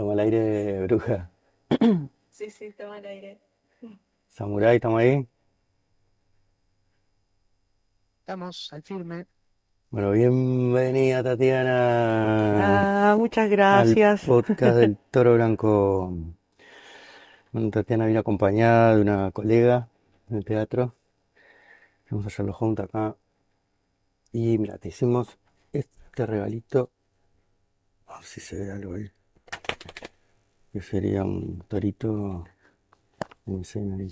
Toma el aire, bruja. Sí, sí, toma el aire. Samurai, ¿estamos ahí? Estamos al firme. Bueno, bienvenida Tatiana Ah, muchas al gracias. podcast del Toro Blanco. Bueno, Tatiana vino acompañada de una colega del teatro. Vamos a hacerlo juntos acá. Y mira, te hicimos este regalito. A ver si se ve algo ahí. Que sería un torito en escena ahí.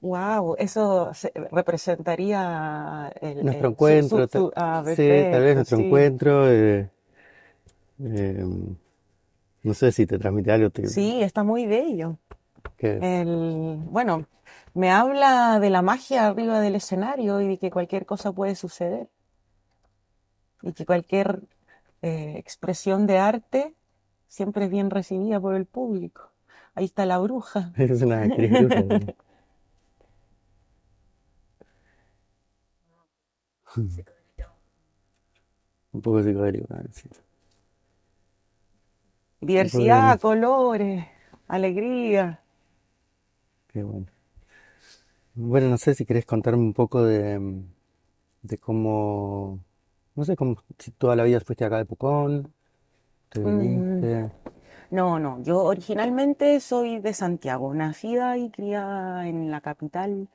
Wow, eso se- representaría el, Nuestro el- encuentro, su, ta- su- ah, sí, tal vez nuestro sí. encuentro. eh, eh, no sé si te transmite algo. te- Sí, está muy bello. El, bueno, me habla de la magia arriba del escenario y de que cualquier cosa puede suceder. Y que cualquier eh, expresión de arte siempre es bien recibida por el público. Ahí está la bruja. Es una actriz bruja. Un poco psicodélico. Sí. Diversidad, colores, alegría. Qué bueno. Bueno, no sé si querés contarme un poco de, de cómo, no sé, cómo, si toda la vida fuiste acá de Pucón, te viniste. No, no, yo originalmente soy de Santiago, nacida y criada en la capital.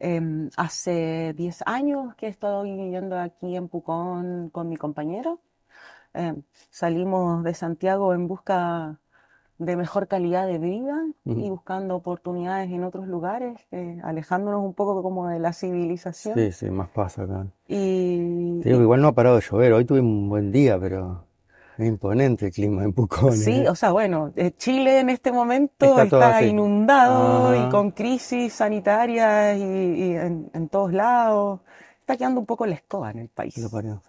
Em, hace 10 años que estoy viviendo aquí en Pucón con mi compañero. Em, salimos de Santiago en busca de mejor calidad de vida y Ujú. buscando oportunidades en otros lugares, eh, alejándonos un poco como de la civilización. Sí, sí, más pasa acá. Y, Te digo que y igual no ha parado de llover. Hoy tuve un buen día, pero imponente el clima en Pucón, Sí, ¿eh? o sea, bueno, eh, Chile en este momento Está inundado y con crisis sanitarias y, y en, en todos lados. Está quedando un poco la escoba en el país,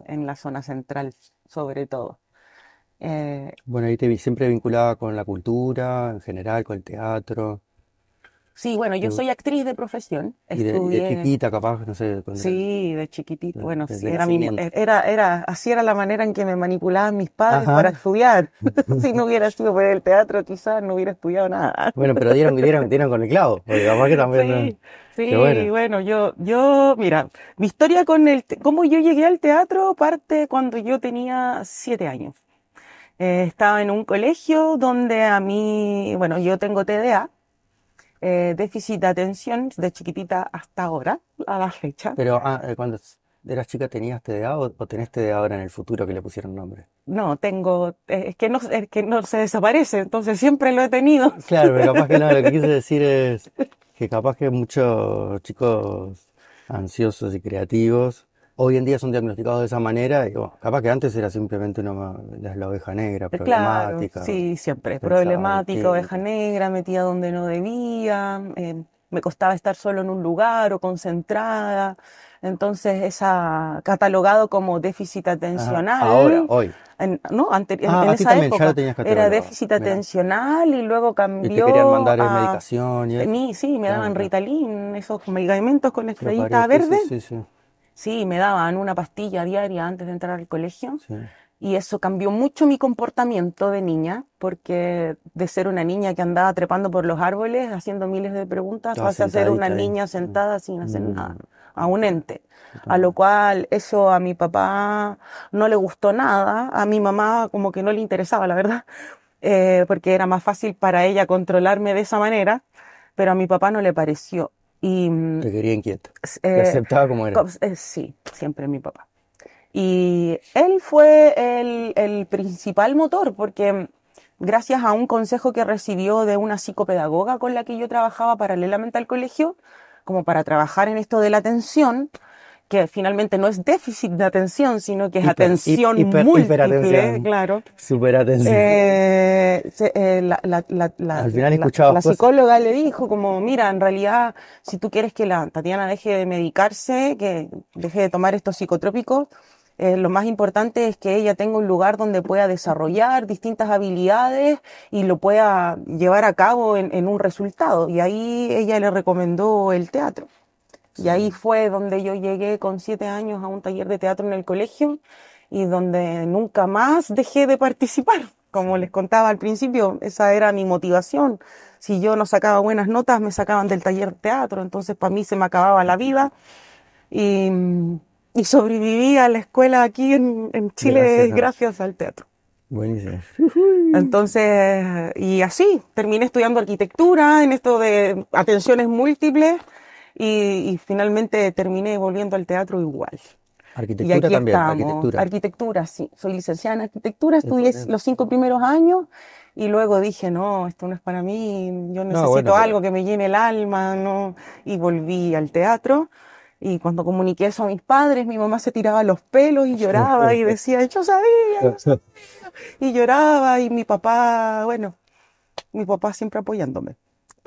en la zona central sobre todo. Eh, Bueno, ahí te vi siempre vinculada con la cultura en general, con el teatro. Sí, bueno, yo soy actriz de profesión, Y de, y de estudié, chiquita, capaz, no sé, sí, de chiquitito, de, bueno, sí, era mi, era, era, así era la manera en que me manipulaban mis padres para estudiar. Si no hubiera sido por el teatro, quizás no hubiera estudiado nada. Bueno, pero dieron, dieron, dieron con el clavo, porque capaz que también, ¿no? Sí, bueno. bueno, yo, yo, mira, mi historia con el, cómo yo llegué al teatro parte cuando yo tenía siete años. Eh, estaba en un colegio donde a mí, bueno, yo tengo TDA, eh, déficit de atención de chiquitita hasta ahora, a la fecha. Pero ah, eh, cuando eras chica tenías TDA o, o tenés TDA ahora en el futuro que le pusieron nombre. No, tengo, eh, es que no, es que no se desaparece, entonces siempre lo he tenido. Claro, pero capaz que no, lo que quise decir es que capaz que muchos chicos ansiosos y creativos hoy en día son diagnosticados de esa manera y bueno, capaz que antes era simplemente una, la, la oveja negra, Claro, problemática, sí, siempre. Problemática, oveja negra, metida donde no debía, eh, me costaba estar solo en un lugar o concentrada. Entonces, esa catalogado como déficit Ajá, atencional, ahora, hoy. en, no, ante- en, Ah, en a ti esa también ya lo época era déficit Mira. atencional y luego Y te querían cambió mandar a... medicación y eso. sí, me daban. Ritalin, esos medicamentos con estrellita sí, verde. sí, sí, Sí, me daban una pastilla diaria antes de entrar al colegio. sí. Y eso cambió mucho mi comportamiento de niña, porque de ser una niña que andaba trepando por los árboles haciendo miles de preguntas, Estaba pasé a ser una ahí. niña sentada sin hacer nada, Mm, a un ente. A lo cual eso a mi papá no le gustó nada, a mi mamá como que no le interesaba, la verdad, eh, porque era más fácil para ella controlarme de esa manera, pero a mi papá no le pareció. Y mm, Te quería inquieto. s- Te eh, aceptaba como eras. co- eh, sí, siempre mi papá. Y él fue el, el principal motor porque gracias a un consejo que recibió de una psicopedagoga con la que yo trabajaba paralelamente al colegio, como para trabajar en esto de la atención, que finalmente no es déficit de atención, sino que es Hiper, atención hiper, múltiple, hiperatención. claro. Super atención. Eh, eh, la, la- la- la- Al final escuchabas la psicóloga le dijo como, mira, en realidad, si tú quieres que la Tatiana deje de medicarse, que deje de tomar estos psicotrópicos, eh, lo más importante es que ella tenga un lugar donde pueda desarrollar distintas habilidades y lo pueda llevar a cabo en, en un resultado. Y ahí ella le recomendó el teatro. Y ahí fue donde yo llegué con siete años a un taller de teatro en el colegio y donde nunca más dejé de participar. Como les contaba al principio, esa era mi motivación. Si yo no sacaba buenas notas, me sacaban del taller de teatro, entonces para mí se me acababa la vida. Y, y sobreviví a la escuela aquí en, en Chile Gracias gracias al teatro. Buenísimo. Entonces, y así, terminé estudiando arquitectura en esto de atenciones múltiples y, y finalmente terminé volviendo al teatro igual. Y Arquitectura aquí también, estamos. arquitectura. Arquitectura, sí. Soy licenciada en arquitectura, estudié Excelente. los cinco primeros años y luego dije, no, esto no es para mí, yo necesito bueno, pero- algo que me llene el alma, ¿no? Y volví al teatro. Y cuando comuniqué eso a mis padres, mi mamá se tiraba los pelos y lloraba y decía, yo sabía, yo sabía. Y lloraba y mi papá, bueno, mi papá siempre apoyándome.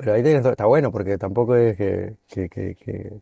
Pero ahí tenés- está bueno porque tampoco es que, que, que, que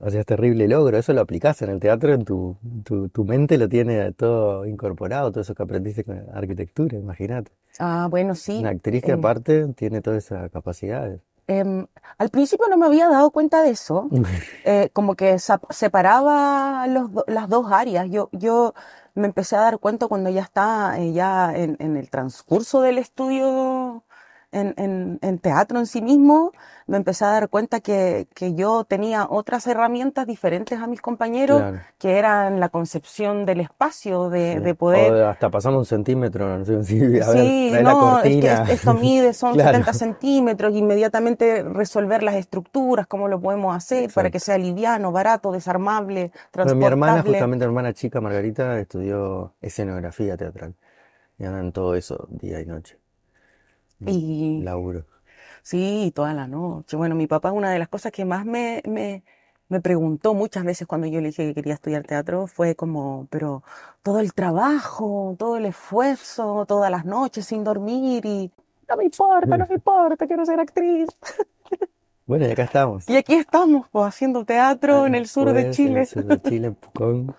hacías terrible logro, eso lo aplicás en el teatro, en tu, tu, tu mente lo tiene todo incorporado, todo eso que aprendiste con arquitectura, imagínate. Ah, bueno, sí. Una actriz que eh, aparte tiene todas esas capacidades. em, al principio no me había dado cuenta de eso. eh, como que separaba los las dos áreas. Yo, yo me empecé a dar cuenta cuando ya está eh, ya en, en el transcurso del estudio en, en- en teatro en sí mismo, me empecé a dar cuenta que, que yo tenía otras herramientas diferentes a mis compañeros, Claro. que eran la concepción del espacio, de, Sí. de poder... O de hasta pasamos un centímetro, no sé si, a ver, Sí, la no, es que esto mide, son Claro. 70 centímetros, inmediatamente resolver las estructuras, cómo lo podemos hacer para que sea liviano, barato, desarmable, Bueno, mi hermana, transportable. justamente hermana chica, Margarita, estudió escenografía teatral. Y anda en todo eso, día y noche. Y Laburo. sí, toda la noche. Bueno, mi papá, una de las cosas que más me, me, me preguntó muchas veces cuando yo le dije que quería estudiar teatro fue como, pero todo el trabajo, todo el esfuerzo, todas las noches sin dormir y no me importa, no me importa, quiero ser actriz. Bueno, y acá estamos. Y aquí estamos, pues, haciendo teatro en el sur de Pues, en Chile. el sur de Chile, en Pucón.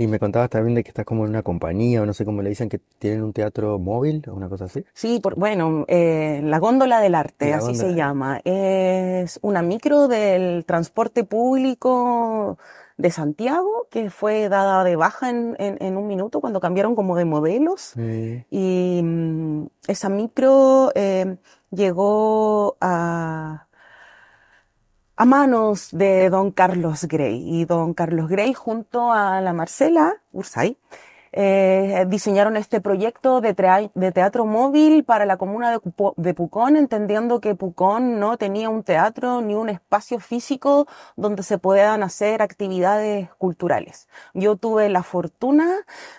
Y me contabas también de que estás como en una compañía, o no sé cómo le dicen, que tienen un teatro móvil, o una cosa así. Sí, por, bueno, eh, la góndola del arte, La así se llama. Es una micro del transporte público de Santiago que fue dada de baja en, en- en un minuto cuando cambiaron como de modelos. Sí. Y mm, esa micro eh, llegó a, a manos de don Carlos Grey. Y don Carlos Grey junto a la Marcela Ursay eh, diseñaron este proyecto de, de teatro móvil para la comuna de, de Pucón, entendiendo que Pucón no tenía un teatro ni un espacio físico donde se puedan hacer actividades culturales. Yo tuve la fortuna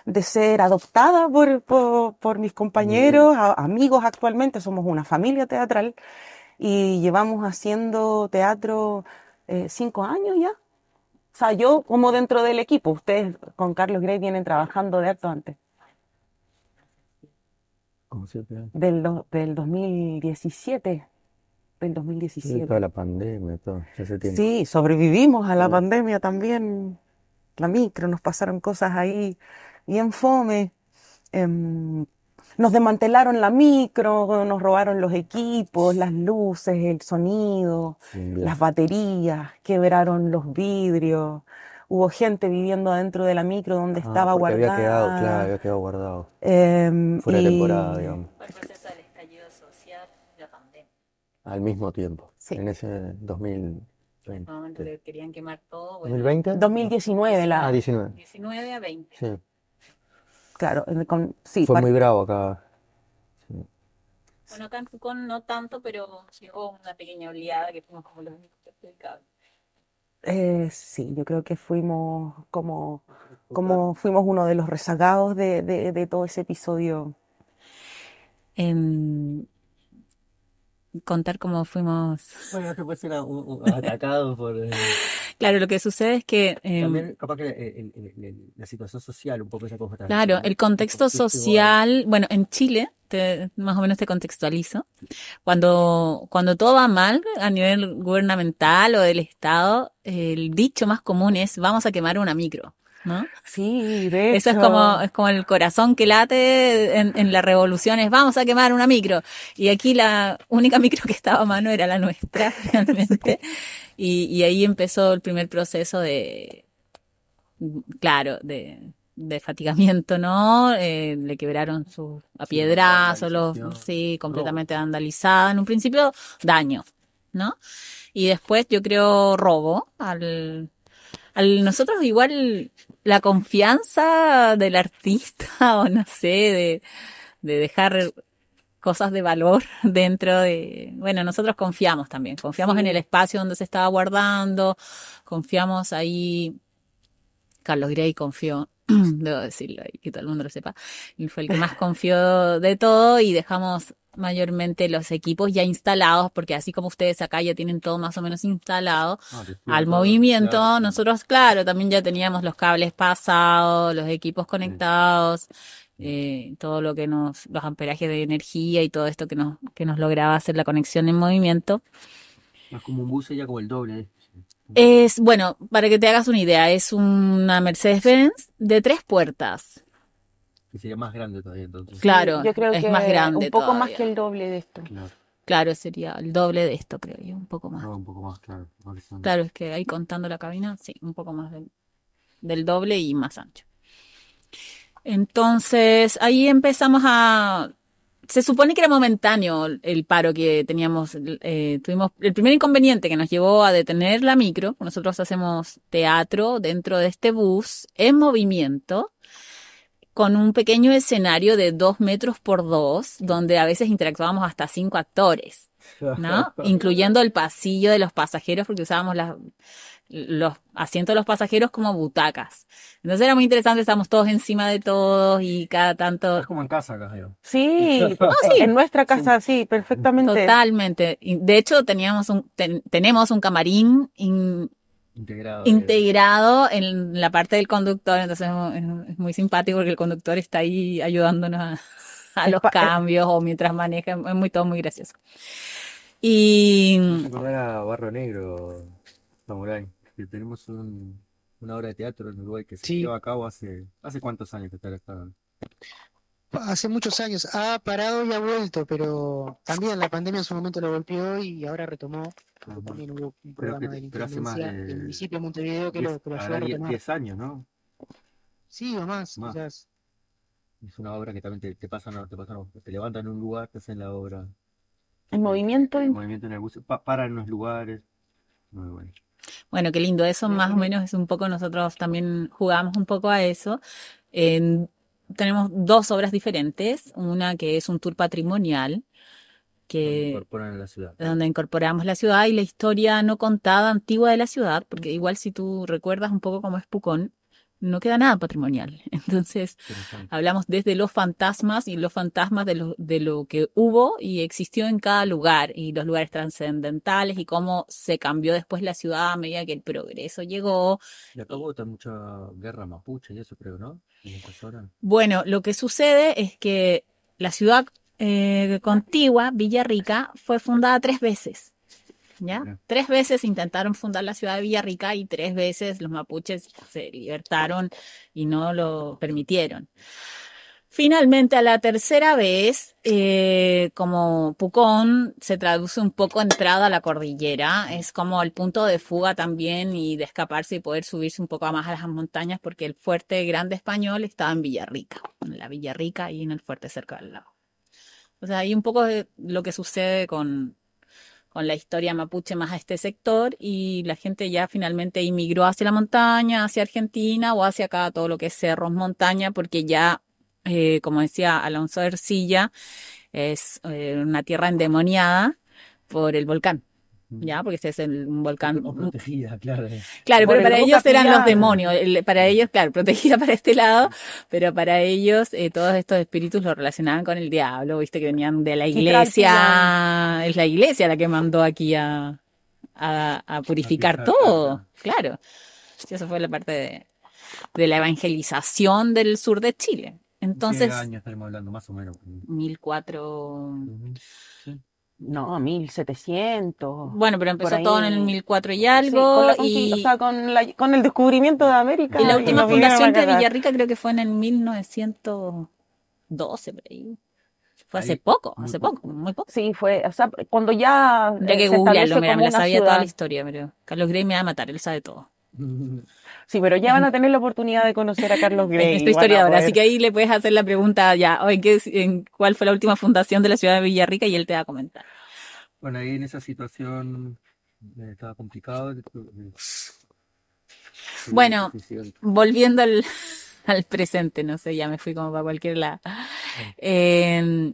de ser adoptada por, por, por mis compañeros, a- amigos actualmente, somos una familia teatral y llevamos haciendo teatro eh, cinco años ya. O sea, yo como dentro del equipo, ustedes con Carlos Grey vienen trabajando de harto antes, Como siempre. del, do- del 2017, del Sí, 2017. toda la pandemia, todo, tiempo. Sí, sobrevivimos a la Sí. pandemia también, la micro, nos pasaron cosas ahí bien fome. Em, nos desmantelaron la micro, nos robaron los equipos, las luces, el sonido, Sí, las baterías, quebraron los vidrios. Hubo gente viviendo adentro de la micro donde Ah, estaba porque había quedado, claro, guardada. había quedado guardado. Em, Fuera de y- temporada, digamos. Fue el proceso del estallido social y la pandemia. Al mismo tiempo. Sí. En ese 2020. En un momento que querían quemar todo. Bueno, ¿2020? 2019, la, Ah, 19. 19 a 20. Sí. Claro, con- sí, Fue muy bravo acá. Bueno, acá en Pucón no tanto, pero llegó una pequeña oleada que fuimos como los únicos perjudicados. Eh, sí, yo creo que fuimos como, como fuimos uno de los rezagados de, de, de todo ese episodio. Em, contar cómo fuimos. Bueno, que puede ser atacado por... eh, Claro, lo que sucede es que em, También, capaz que el- el- el- la situación social, un poco esa cosa. Claro, el contexto social, bueno, en Chile, te- más o menos te contextualizo, cuando, cuando todo va mal a nivel gubernamental o del Estado, el dicho más común es vamos a quemar una micro, ¿no? Sí, de Eso es como, es como el corazón que late en, en la revolución, es vamos a quemar una micro. Y aquí la única micro que estaba a mano era la nuestra, realmente. Y, y ahí empezó el primer proceso de, claro, de, de fatigamiento, ¿no? Eh, le quebraron su a Sí, piedrazos, los, sí, completamente vandalizada. En un principio, daño, ¿no? Y después yo creo robo al, al nosotros igual la confianza del artista o no sé, de, de dejar cosas de valor dentro de, bueno, nosotros confiamos también, confiamos en el espacio donde se estaba guardando, confiamos ahí, Carlos Grey confió, debo decirlo y que todo el mundo lo sepa, y fue el que más confió de todo y dejamos mayormente los equipos ya instalados, porque así como ustedes acá ya tienen todo más o menos instalado, Ah, al movimiento, claro. nosotros, claro, también ya teníamos los cables pasados, los equipos conectados, eh, todo lo que nos, los amperajes de energía y todo esto que nos, que nos lograba hacer la conexión en movimiento. Es como un bus ya como el doble. ¿eh? Es, bueno, para que te hagas una idea, es una Mercedes-Benz de tres puertas. Que sería más grande todavía entonces. Claro, Yo creo es que más grande un poco más que el doble de esto. Claro, Claro, sería el doble de esto, creo yo, un poco más. no, un poco más, claro. Claro, es que ahí contando la cabina, sí, un poco más del, del doble y más ancho. Entonces, ahí empezamos a... Se supone que era momentáneo el paro que teníamos. eh, tuvimos el primer inconveniente que nos llevó a detener la micro. Nosotros hacemos teatro dentro de este bus en movimiento con un pequeño escenario de dos metros por dos, donde a veces interactuábamos hasta cinco actores. ¿no? Incluyendo el pasillo de los pasajeros, porque usábamos las, los asientos de los pasajeros como butacas. Entonces era muy interesante, estábamos todos encima de todos y cada tanto... Es como en casa acá, yo. Sí, sí. en nuestra casa sí, perfectamente. Totalmente. De hecho, teníamos un, ten- tenemos un camarín in- Integrado. eh, integrado en la parte del conductor, entonces es, es muy simpático porque el conductor está ahí ayudándonos a, a los cambios o mientras maneja, es muy todo muy gracioso. Y Me acordar a Barro Negro, Samurai, que tenemos un- una obra de teatro en Uruguay que se Sí. lleva a cabo hace, ¿hace cuántos años que está está- Hace muchos años ha parado y ha vuelto, pero también la pandemia en su momento lo golpeó y ahora retomó. También hubo un programa que- de Intendencia de del municipio de Montevideo que diez- lo, que lo ayudó habrá a diez- retomar. 10 años, ¿no? Sí, o más, Más. quizás. Es una obra que también te, te pasan, te pasan, te levantan en un lugar, te hacen la obra. El movimiento, El movimiento en el bus, pa- paran en unos lugares. Muy bueno. Bueno, qué lindo. Eso más o menos es un poco, nosotros también jugamos un poco a eso. En- tenemos dos obras diferentes. Una que es un tour patrimonial, que incorporan en la ciudad. donde incorporamos la ciudad y la historia no contada antigua de la ciudad, porque igual si tú recuerdas un poco cómo es Pucón, no queda nada patrimonial. Entonces. Hablamos desde los fantasmas y los fantasmas de lo, de lo que hubo y existió en cada lugar y los lugares trascendentales y cómo se cambió después la ciudad a medida que el progreso llegó. Y acá hubo mucha guerra mapuche y eso creo, ¿no? Bueno, lo que sucede es que la ciudad eh, contigua, Villarrica, fue fundada tres veces. Tres veces intentaron fundar la ciudad de Villarrica y tres veces los mapuches se libertaron y no lo permitieron. Finalmente, a la tercera vez, eh, como Pucón se traduce un poco entrada a la cordillera, es como el punto de fuga también y de escaparse y poder subirse un poco más a las montañas porque el fuerte grande español estaba en Villarrica, en la Villarrica y en el fuerte cerca del lago. O sea, hay un poco de lo que sucede con, con la historia mapuche más a este sector y la gente ya finalmente inmigró hacia la montaña, hacia Argentina o hacia acá todo lo que es cerros, montaña, porque ya eh, como decía Alonso Ercilla, es eh, una tierra endemoniada por el volcán, ¿ya? Porque este es el, un volcán. Protegida, claro. Claro, pero para ellos eran los demonios, para ellos, claro, protegida para este lado, pero para ellos eh, todos estos espíritus lo relacionaban con el diablo, viste que venían de la iglesia, es la iglesia la que mandó aquí a, a, a purificar todo, claro. Sí, eso fue la parte de, de la evangelización del sur de Chile. Entonces, ¿Qué año estaremos hablando? Más o menos. 1004. Sí. No, 1700. Bueno, pero empezó todo en el 1004 y Sí, algo. con la conquista, y, o sea, con, la- con el descubrimiento de América. y la última fundación de. Villarrica creo que fue en el 1912, por ahí. Fue hace poco, muy hace poco. poco, muy poco. Sí, fue, o sea, cuando ya eh, que googlearlo, mira, me la sabía toda la historia, pero Carlos Grey me va a matar, él sabe todo. Sí, pero ya van a tener la oportunidad de conocer a Carlos Grey. Historiadora, así que ahí le puedes hacer la pregunta ya, ¿qué, en, ¿cuál fue la última fundación de la ciudad de Villarrica? Y él te va a comentar. Bueno, ahí en esa situación eh, estaba complicado. Bueno, volviendo al, al presente, no sé, ya me fui como para cualquier lado. Eh,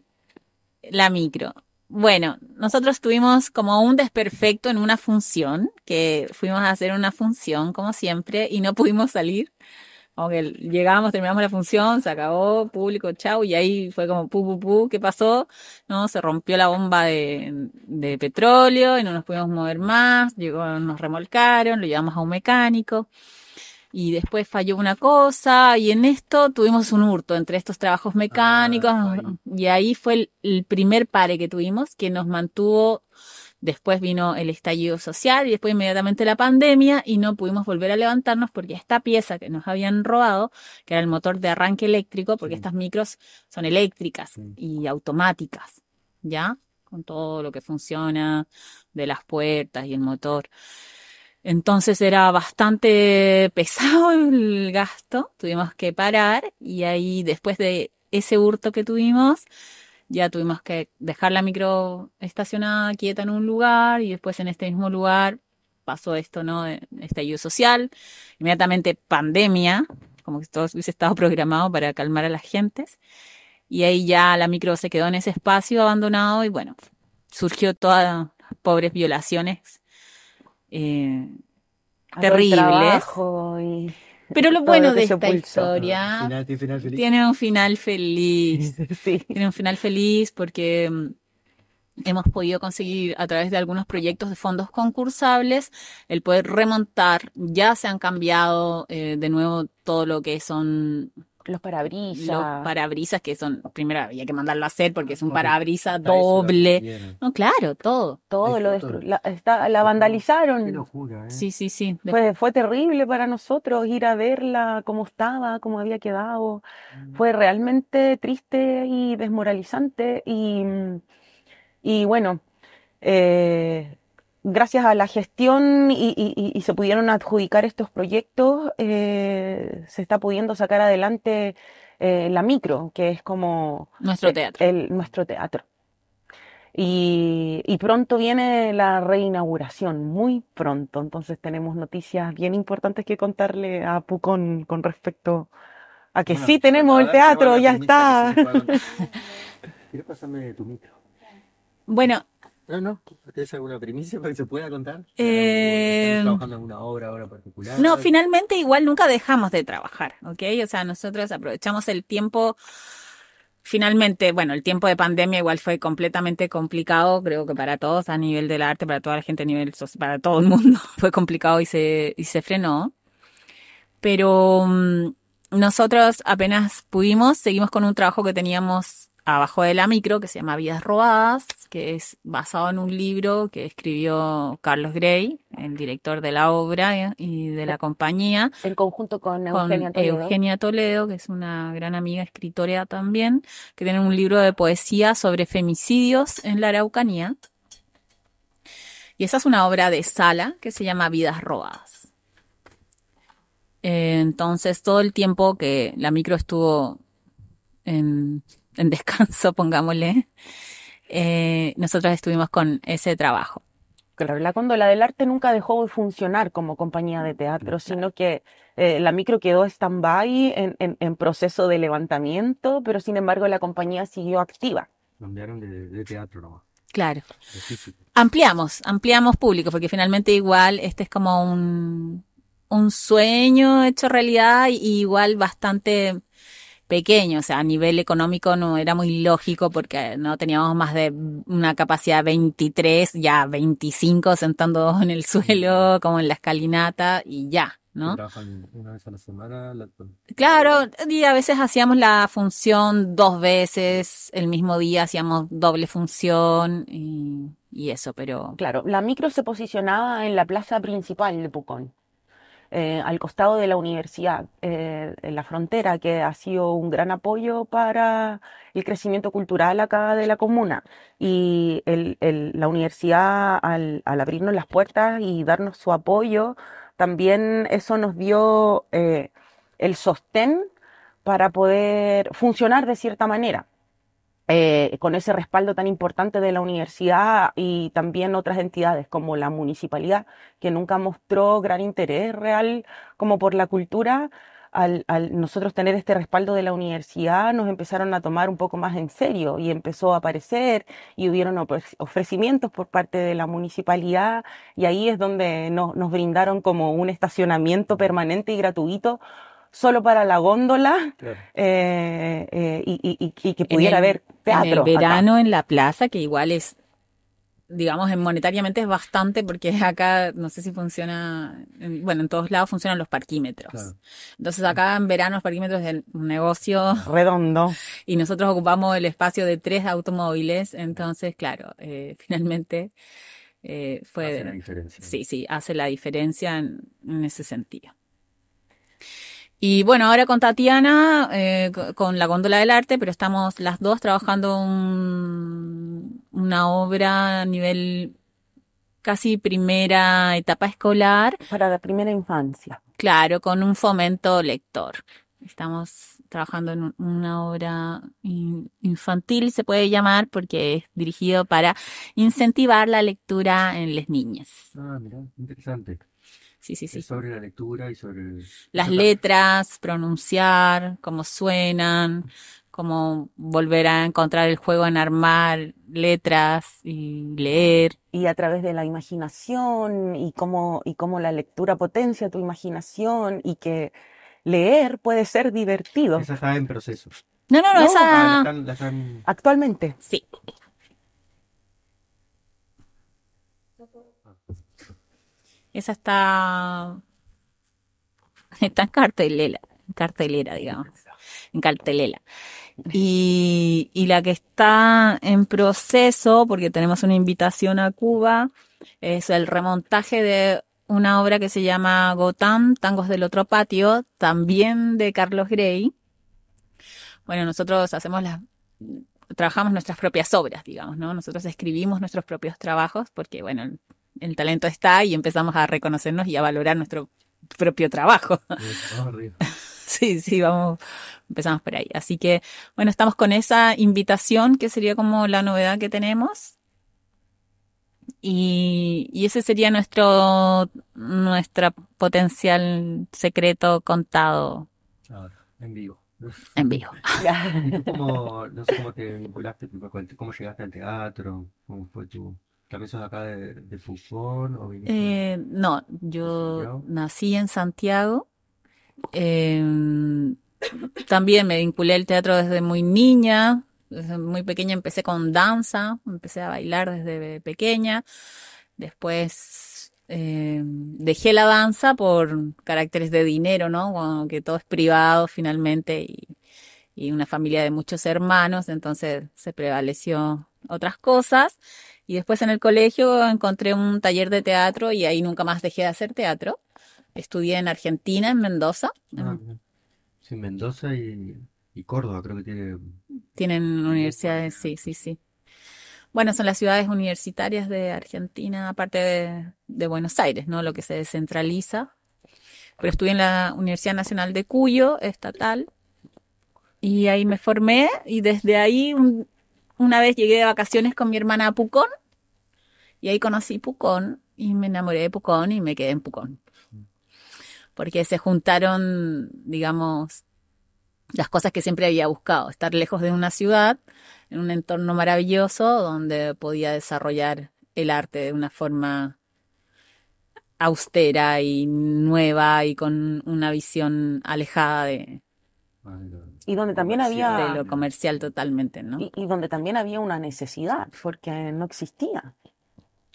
la micro. Bueno, nosotros tuvimos como un desperfecto en una función, que fuimos a hacer una función como siempre y no pudimos salir. Como que llegamos, terminamos la función, se acabó, público, chau, y ahí fue como pu, pu, pu, ¿qué pasó? No, se rompió la bomba de, de petróleo y no nos pudimos mover más, llegó, nos remolcaron, lo llevamos a un mecánico y después falló una cosa y en esto tuvimos un hurto entre estos trabajos mecánicos Ah, ahí. y ahí fue el, el primer pare que tuvimos que nos mantuvo después vino el estallido social y después inmediatamente la pandemia y no pudimos volver a levantarnos porque esta pieza que nos habían robado que era el motor de arranque eléctrico porque Sí. estas micros son eléctricas Sí. y automáticas ya con todo lo que funciona de las puertas y el motor entonces era bastante pesado el gasto, tuvimos que parar y ahí después de ese hurto que tuvimos, ya tuvimos que dejar la micro estacionada quieta en un lugar y después en este mismo lugar pasó esto, ¿no? de Estallido social, inmediatamente pandemia, como que todo hubiese estado programado para calmar a las gentes y ahí ya la micro se quedó en ese espacio abandonado y bueno, surgió todas las pobres violaciones eh, terribles. y Pero lo bueno lo de esta pulsó. historia Final, tiene final feliz. tiene un final feliz. Sí. Tiene un final feliz porque mm, hemos podido conseguir a través de algunos proyectos de fondos concursables el poder remontar. Ya se han cambiado eh, de nuevo todo lo que son Los los parabrisas. parabrisas, que son, primero había que mandarlo a hacer porque es un Ok. parabrisa Está eso, doble. No, claro, todo. todo lo la, está- la Qué vandalizaron. locura, ¿eh? Sí, sí, sí. Fue, fue terrible para nosotros ir a verla cómo estaba, cómo había quedado. Fue realmente triste y desmoralizante. Y, y bueno, eh, gracias a la gestión y, y- se pudieron adjudicar estos proyectos, eh, se está pudiendo sacar adelante eh, la micro, que es como Nuestro teatro. el- nuestro teatro. Y, y pronto viene la reinauguración, muy pronto. Entonces tenemos noticias bien importantes que contarle a Pucón con respecto a que Bueno, sí tenemos el teatro, ya está. ¿Quieres pasarme tu micro? Bueno, No, no. ¿Tienes alguna primicia para que se pueda contar? Eh, ¿Están trabajando en una obra ahora particular? No, finalmente igual nunca dejamos de trabajar, ¿ok? O sea, nosotros aprovechamos el tiempo, finalmente, bueno, el tiempo de pandemia igual fue completamente complicado, creo que para todos a nivel del arte, para toda la gente a nivel social, para todo el mundo fue complicado y se, y se frenó. Pero mm, nosotros apenas pudimos, seguimos con un trabajo que teníamos abajo de la micro, que se llama Vidas Robadas, que es basado en un libro que escribió Carlos Gray, el director de la obra y de la compañía, En conjunto con con Eugenia Toledo. Eugenia Toledo, que es una gran amiga escritora también, que tiene un libro de poesía sobre femicidios en la Araucanía. Y esa es una obra de Sala que se llama Vidas Robadas. Eh, Entonces, todo el tiempo que la micro estuvo en, en descanso, pongámosle, eh, nosotros estuvimos con ese trabajo. Claro, la Cóndola del Arte nunca dejó de funcionar como compañía de teatro, sino que eh, la micro quedó stand-by en, en- en proceso de levantamiento, pero sin embargo la compañía siguió activa. Cambiaron de, de teatro nomás. Claro. Ampliamos, ampliamos público, porque finalmente igual este es como un, un sueño hecho realidad y igual bastante pequeño, o sea, a nivel económico no era muy lógico porque no teníamos más de una capacidad 23, ya 25 sentando en el suelo, como en la escalinata y ya, ¿no? Trabajan una vez a la semana. la- Claro, y a veces hacíamos la función dos veces, el mismo día hacíamos doble función y, y eso, pero Claro, la micro se posicionaba en la plaza principal de Pucón, eh, al costado de la universidad, eh, en la frontera, que ha sido un gran apoyo para el crecimiento cultural acá de la comuna. Y el- el- la universidad, al, abrirnos las puertas y darnos su apoyo también eso nos dio eh, el sostén para poder funcionar de cierta manera. Eh, con ese respaldo tan importante de la universidad y también otras entidades como la municipalidad, que nunca mostró gran interés real como por la cultura, al, nosotros tener este respaldo de la universidad, nos empezaron a tomar un poco más en serio y empezó a aparecer y hubieron ofrecimientos por parte de la municipalidad y ahí es donde nos, nos brindaron como un estacionamiento permanente y gratuito solo para la góndola eh, eh, y, que pudiera haber teatro. En el verano en la plaza, que igual es digamos, en monetariamente es bastante porque acá, no sé si funciona, bueno, en todos lados funcionan los parquímetros. Entonces acá en verano los parquímetros es un negocio redondo y nosotros ocupamos el espacio de tres automóviles, entonces, claro, eh, finalmente eh, fue... Hace la diferencia. Sí, sí, hace la diferencia en, ese sentido. Y bueno, ahora con Tatiana, eh, con la góndola del arte, pero estamos las dos trabajando un una obra a nivel casi primera etapa escolar. Para la primera infancia. Claro, con un fomento lector. Estamos trabajando en una obra infantil, se puede llamar, porque es dirigido para incentivar la lectura en las niñas. Ah, mira, interesante. Sí, sí, sí. sobre la lectura y sobre... Las letras, pronunciar, cómo suenan, como volver a encontrar el juego en armar letras y leer. Y a través de la imaginación y cómo, y cómo la lectura potencia tu imaginación y que leer puede ser divertido. Esa está en proceso. No, no, no, esa... Ah, Actualmente. Sí. Esa está... Está en cartelera, en cartelera, digamos. En cartelera. Y, y la que está en proceso, porque tenemos una invitación a Cuba, es el remontaje de una obra que se llama Gotham, Tangos del Otro Patio, también de Carlos Gray. Bueno, nosotros hacemos las, trabajamos nuestras propias obras, digamos, ¿no? Nosotros escribimos nuestros propios trabajos porque, bueno, el talento está y empezamos a reconocernos y a valorar nuestro propio trabajo. Sí, sí, vamos, empezamos por ahí. Así que, bueno, estamos con esa invitación que sería como la novedad que tenemos. Y, y ese sería nuestro, nuestra potencial secreto contado. en vivo. En vivo. no sé cómo te vinculaste, cómo llegaste al teatro, cómo fue tu... ¿También sos acá de, de O eh, no, yo nací en Santiago Em, también me vinculé al teatro desde muy niña, desde muy pequeña empecé con danza, empecé a bailar desde pequeña, después em, dejé la danza por caracteres de dinero, ¿no? que todo es privado finalmente y, y una familia de muchos hermanos, entonces se prevaleció otras cosas. Y después en el colegio encontré un taller de teatro y ahí nunca más dejé de hacer teatro. Estudié en Argentina, en Mendoza. Ah, sí, Mendoza y, Córdoba creo que tiene. Tienen universidades, sí, sí, sí. Bueno, son las ciudades universitarias de Argentina, aparte de, de Buenos Aires, ¿no? Lo que se descentraliza. Pero estudié en la Universidad Nacional de Cuyo, estatal, y ahí me formé y desde ahí una vez llegué de vacaciones con mi hermana a Pucón y ahí conocí Pucón y me enamoré de Pucón y me quedé en Pucón. Porque se juntaron, digamos, las cosas que siempre había buscado, estar lejos de una ciudad, en un entorno maravilloso donde podía desarrollar el arte de una forma austera y nueva y con una visión alejada de y donde también había de lo comercial totalmente, ¿no? Y, donde también había una necesidad porque no existía.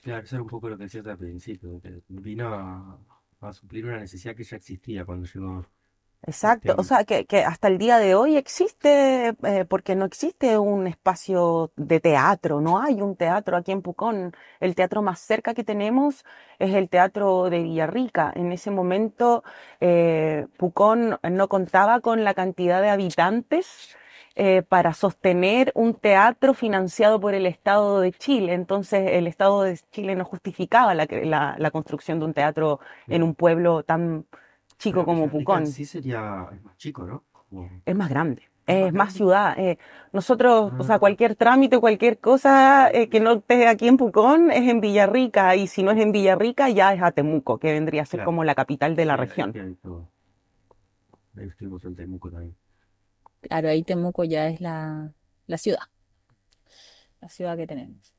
Claro, eso era un poco lo que decías al principio, que vino a, a suplir una necesidad que ya existía cuando llegó. Exacto, o sea, que, que, hasta el día de hoy existe, eh, porque no existe un espacio de teatro, no hay un teatro aquí en Pucón. El teatro más cerca que tenemos es el teatro de Villarrica. En ese momento, eh, Pucón no contaba con la cantidad de habitantes eh, para sostener un teatro financiado por el Estado de Chile. Entonces el Estado de Chile no justificaba la, la, la construcción de un teatro en un pueblo tan chico como Pucón. Sí sería más chico, ¿no? Es más grande es más ciudad. Eh, nosotros, o sea, cualquier trámite, cualquier cosa eh, que no esté aquí en Pucón es en Villarrica y si no es en Villarrica ya es a Temuco, que vendría a ser como la capital de la región. Ahí estuvimos en Temuco también. Claro, ahí Temuco ya es la, la ciudad, la ciudad que tenemos.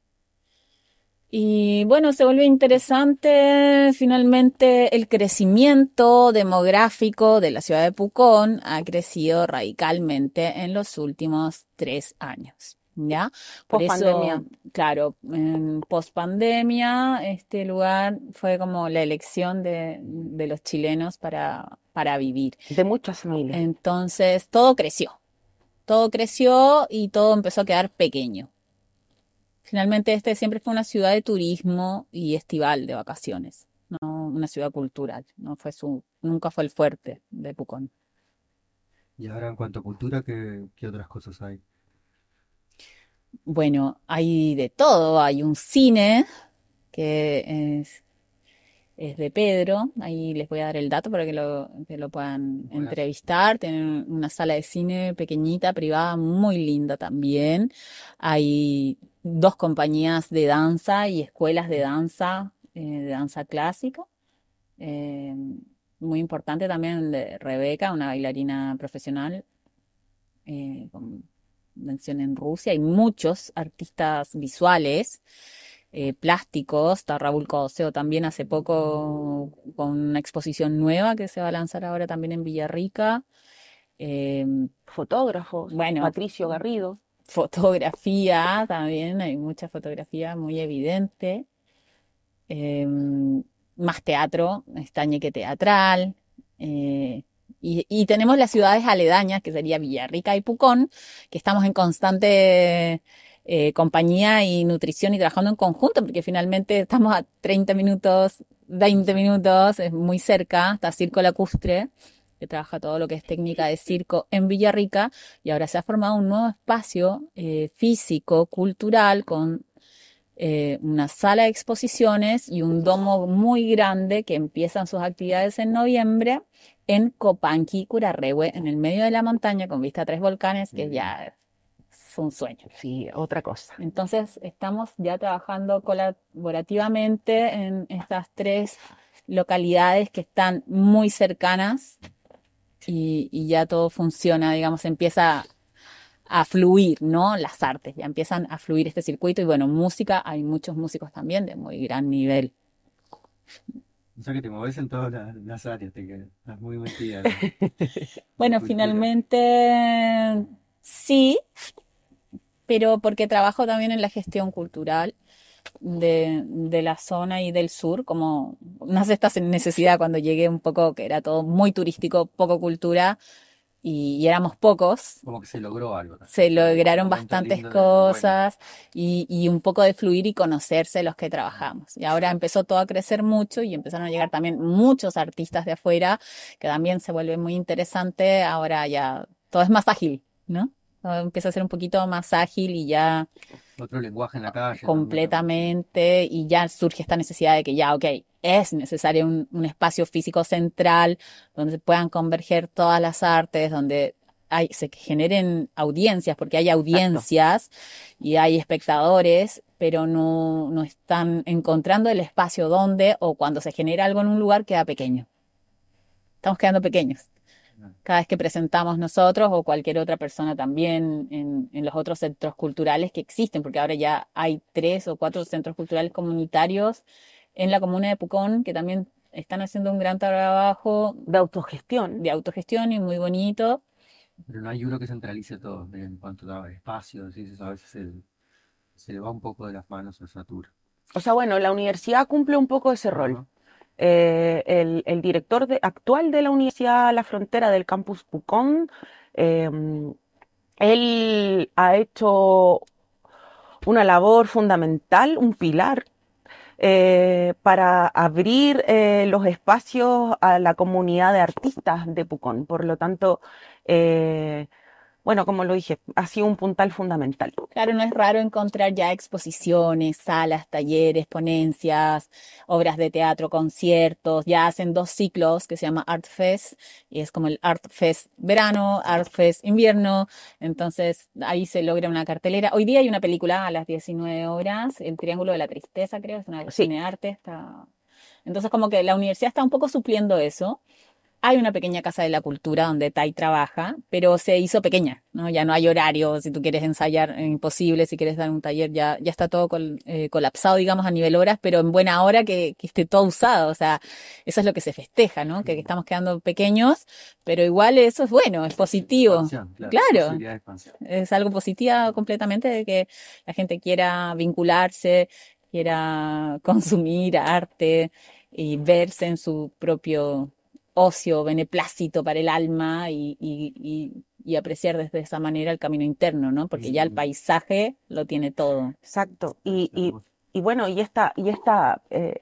Y bueno, se vuelve interesante finalmente el crecimiento demográfico de la ciudad de Pucón ha crecido radicalmente en los últimos tres años. ¿Ya? Por eso, claro, en post pandemia, este lugar fue como la elección de, de los chilenos para, para vivir. De muchas familias. Entonces, todo creció. Todo creció y todo empezó a quedar pequeño. Finalmente, este siempre fue una ciudad de turismo y estival de vacaciones, no una ciudad cultural. No fue su, nunca fue el fuerte de Pucón. Y ahora, en cuanto a cultura, ¿qué, qué otras cosas hay? Bueno, hay de todo. Hay un cine que es, es de Pedro. Ahí les voy a dar el dato para que lo, que lo puedan entrevistar. Tienen una sala de cine pequeñita, privada, muy linda también. Hay dos compañías de danza y escuelas de danza, eh, de danza clásica. Eh, muy importante también de Rebeca, una bailarina profesional eh, con mención en Rusia. Hay muchos artistas visuales, plásticos. Está Raúl Coseo también hace poco con una exposición nueva que se va a lanzar ahora también en Villarrica. Fotógrafos, Bueno. Patricio Garrido. Fotografía también, hay mucha fotografía muy evidente. Eh, más teatro, está Ñeque Teatral. eh, y, tenemos las ciudades aledañas, que sería Villarrica y Pucón, que estamos en constante eh, compañía y nutrición y trabajando en conjunto, porque finalmente estamos a 30 minutos, 20 minutos, es muy cerca, está Circo Lacustre, que trabaja todo lo que es técnica de circo en Villarrica, y ahora se ha formado un nuevo espacio eh, físico, cultural, con eh, una sala de exposiciones y un domo muy grande que empiezan sus actividades en noviembre en Copanqui, Curarrehue, en el medio de la montaña, con vista a tres volcanes, que ya es un sueño. Sí, otra cosa. Entonces, estamos ya trabajando colaborativamente en estas tres localidades que están muy cercanas y, y ya todo funciona, digamos, empieza a fluir, ¿no? Las artes, ya empiezan a fluir este circuito y bueno, música, hay muchos músicos también de muy gran nivel. O sea que te mueves en todas las, las áreas, te quedas, estás muy metida. ¿no? Bueno, finalmente sí, pero porque trabajo también en la gestión cultural de, de la zona y del sur, como nace esta necesidad cuando llegué un poco, que era todo muy turístico, poco cultura, y, y éramos pocos, Como que se logró algo. se lograron bastantes cosas y, y un poco de fluir y conocerse los que trabajamos. Y ahora empezó todo a crecer mucho y empezaron a llegar también muchos artistas de afuera, que también se vuelve muy interesante. Ahora ya todo es más ágil, ¿no? Empieza a ser un poquito más ágil y ya Otro lenguaje en la calle. también. completamente, y ya surge esta necesidad de que ya, ok, es necesario un, un espacio físico central donde se puedan converger todas las artes, donde hay, se generen audiencias, porque hay audiencias y hay espectadores, pero no, no están encontrando el espacio donde o cuando se genera algo en un lugar queda pequeño. Estamos quedando pequeños. Cada vez que presentamos nosotros o cualquier otra persona también en, en los otros centros culturales que existen, porque ahora ya hay tres o cuatro centros culturales comunitarios en la comuna de Pucón que también están haciendo un gran trabajo De autogestión. de autogestión y muy bonito. Pero no hay uno que centralice todo en cuanto a espacio, ¿sí? Eso a veces se, se le va un poco de las manos, se satura. O sea, bueno, la universidad cumple un poco ese rol. Eh, el, director actual de la Universidad La Frontera del campus Pucón, eh, él ha hecho una labor fundamental, un pilar eh, para abrir eh, los espacios a la comunidad de artistas de Pucón. Por lo tanto, bueno, como lo dije, ha sido un puntal fundamental. Claro, no es raro encontrar ya exposiciones, salas, talleres, ponencias, obras de teatro, conciertos. Ya hacen dos ciclos que se llama Art Fest y es como el Art Fest verano, Art Fest invierno. Entonces ahí se logra una cartelera. Hoy día hay una película a las 19 horas, El Triángulo de la Tristeza, creo, es una de Sí. cine arte. Está... Entonces como que la universidad está un poco supliendo eso. Hay una pequeña casa de la cultura donde Tai trabaja, pero se hizo pequeña, ¿no? Ya no hay horario, si tú quieres ensayar, imposible, si quieres dar un taller, ya, ya está todo col- eh, colapsado, digamos, a nivel horas, pero en buena hora que, que esté todo usado, o sea, eso es lo que se festeja, ¿no? Que, que estamos quedando pequeños, pero igual eso es bueno, es positivo. Claro. Es algo positivo completamente de que la gente quiera vincularse, quiera consumir arte y verse en su propio ocio, beneplácito para el alma y, y- y- y apreciar desde esa manera el camino interno, ¿no? Porque ya el paisaje lo tiene todo. Exacto. Y, y, Hermoso. y bueno, y esta, y esta, eh,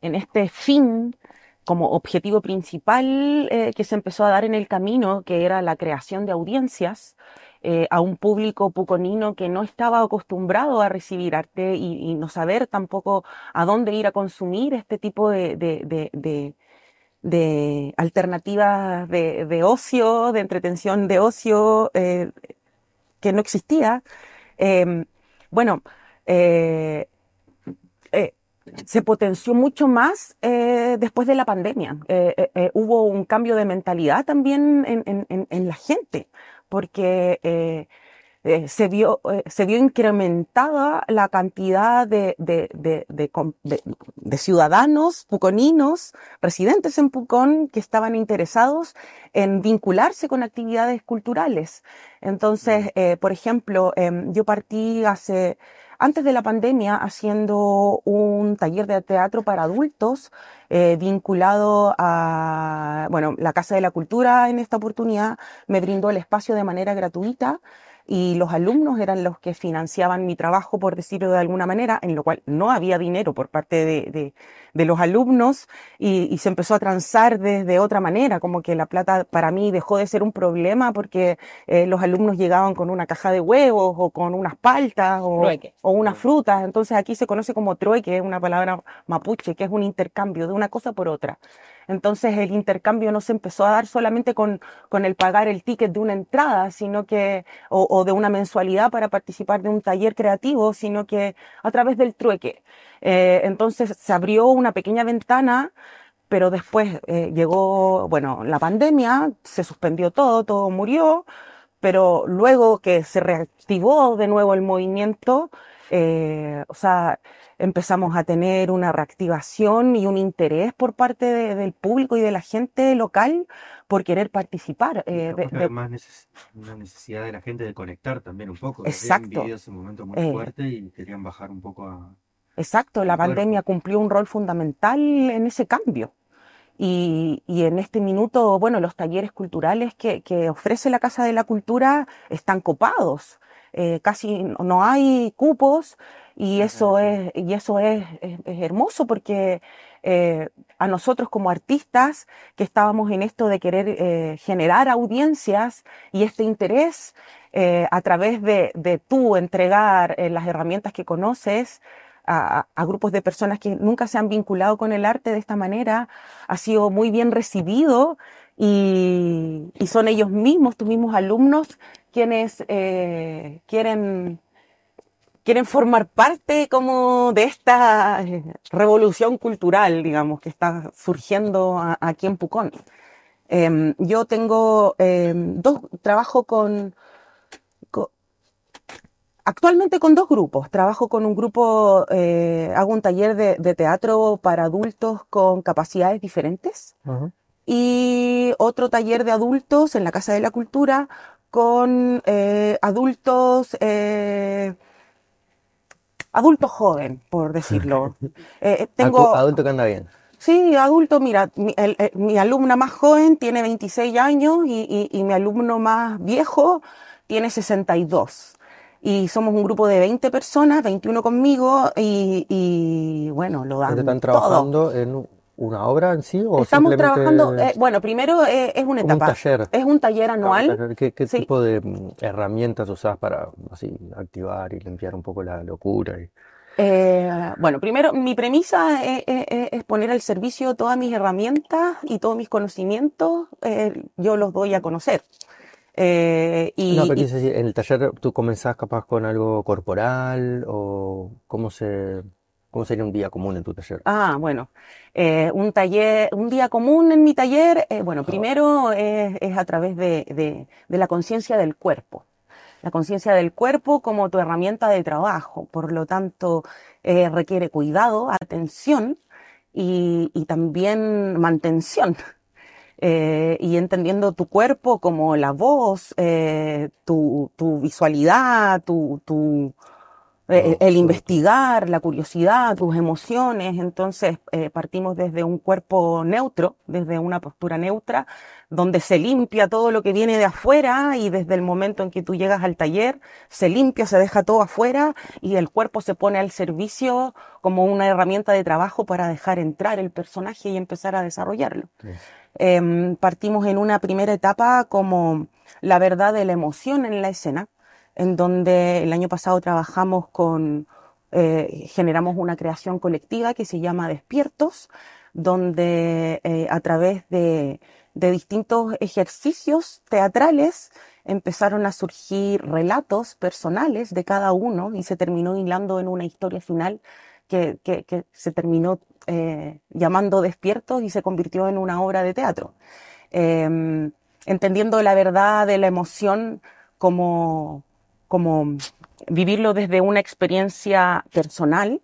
en este fin como objetivo principal eh, que se empezó a dar en el camino, que era la creación de audiencias eh, a un público puconino que no estaba acostumbrado a recibir arte y, y no saber tampoco a dónde ir a consumir este tipo de, de, de, de- de alternativas de, de ocio, de entretención de ocio, eh, que no existía. Eh, bueno, eh, eh, se potenció mucho más después de la pandemia. Hubo un cambio de mentalidad también en- en- en la gente, porque eh, se vio, eh, se vio incrementada la cantidad de, de- de- de ciudadanos puconinos, residentes en Pucón, que estaban interesados en vincularse con actividades culturales. Entonces, eh, por ejemplo, em, yo partí hace, antes de la pandemia haciendo un taller de teatro para adultos vinculado a, bueno, la Casa de la Cultura en esta oportunidad me brindó el espacio de manera gratuita y los alumnos eran los que financiaban mi trabajo, por decirlo de alguna manera, en lo cual no había dinero por parte de, de- de los alumnos y, y se empezó a transar desde otra manera, como que la plata para mí dejó de ser un problema porque eh, los alumnos llegaban con una caja de huevos o con unas paltas o, o unas frutas, entonces aquí se conoce como trueque, es una palabra mapuche, que es un intercambio de una cosa por otra. Entonces el intercambio no se empezó a dar solamente con, con el pagar el ticket de una entrada, sino que, o, o de una mensualidad para participar de un taller creativo, sino que a través del trueque. Eh, entonces se abrió una pequeña ventana, pero después eh, llegó, bueno, la pandemia, se suspendió todo, todo murió, pero luego que se reactivó de nuevo el movimiento, eh, o sea, empezamos a tener una reactivación y un interés por parte de- del público y de la gente local por querer participar. eh, de- de- más neces- una necesidad de la gente de conectar también un poco. Exacto. ese momento muy Eh, fuerte y querían bajar un poco a... Exacto, la cuerpo. pandemia cumplió un rol fundamental en ese cambio. Y, y en este minuto, bueno, los talleres culturales que, que ofrece la Casa de la Cultura están copados. Eh, casi no hay cupos y eso es, y eso es, es- es hermoso porque eh, a nosotros como artistas que estábamos en esto de querer eh, generar audiencias y este interés a través de, de tú entregar las herramientas que conoces, a, a- a grupos de personas que nunca se han vinculado con el arte de esta manera, ha sido muy bien recibido y, son ellos mismos, tus mismos alumnos, quienes eh, quieren, quieren formar parte como de esta eh, revolución cultural, digamos, que está surgiendo aquí en Pucón. Em, yo tengo em, dos, trabajo con, co- actualmente con dos grupos. Trabajo con un grupo, eh, hago un taller de teatro para adultos con capacidades diferentes y otro taller de adultos en la Casa de la Cultura con eh, adultos, eh, adulto joven, por decirlo. Eh, tengo, Acu- Adulto que anda bien. Sí, adulto, mira, mi, el- el- mi alumna más joven tiene 26 años y, y- y mi alumno más viejo tiene 62. Y somos un grupo de 20 personas, 21 conmigo, y, y, bueno, lo dan están todo. trabajando en un- una obra en sí o Estamos simplemente trabajando, eh, bueno, primero eh, es una como un etapa, taller? es un taller Ah, anual. ¿Qué, qué Sí. tipo de mm, herramientas usás para así activar y limpiar un poco la locura? y- Eh, bueno, primero, mi premisa es, es- es poner al servicio todas mis herramientas y todos mis conocimientos, eh, yo los doy a conocer. Eh, y, No, pero y- quise decir, en el taller tú comenzás capaz con algo corporal o cómo se, cómo sería un día común en tu taller. ah, bueno, eh, un taller, un día común en mi taller, eh, bueno, primero es, es a través de, de- de la conciencia del cuerpo. La conciencia del cuerpo como tu herramienta de trabajo, por lo tanto, eh, requiere cuidado, atención y, y también mantención. eh, y entendiendo tu cuerpo como la voz, eh, tu, tu visualidad, tu, tu, eh, el investigar, la curiosidad, tus emociones. Entonces, eh, partimos desde un cuerpo neutro, desde una postura neutra, donde se limpia todo lo que viene de afuera y desde el momento en que tú llegas al taller, se limpia, se deja todo afuera y el cuerpo se pone al servicio como una herramienta de trabajo para dejar entrar el personaje y empezar a desarrollarlo. Sí. Em, partimos en una primera etapa como la verdad de la emoción en la escena, en donde el año pasado trabajamos con, eh, generamos una creación colectiva que se llama Despiertos, donde eh, a través de, de distintos ejercicios teatrales empezaron a surgir relatos personales de cada uno y se terminó hilando en una historia final que, que- se terminó eh, llamando Despiertos y se convirtió en una obra de teatro. Em, entendiendo la verdad de la emoción como, como vivirlo desde una experiencia personal,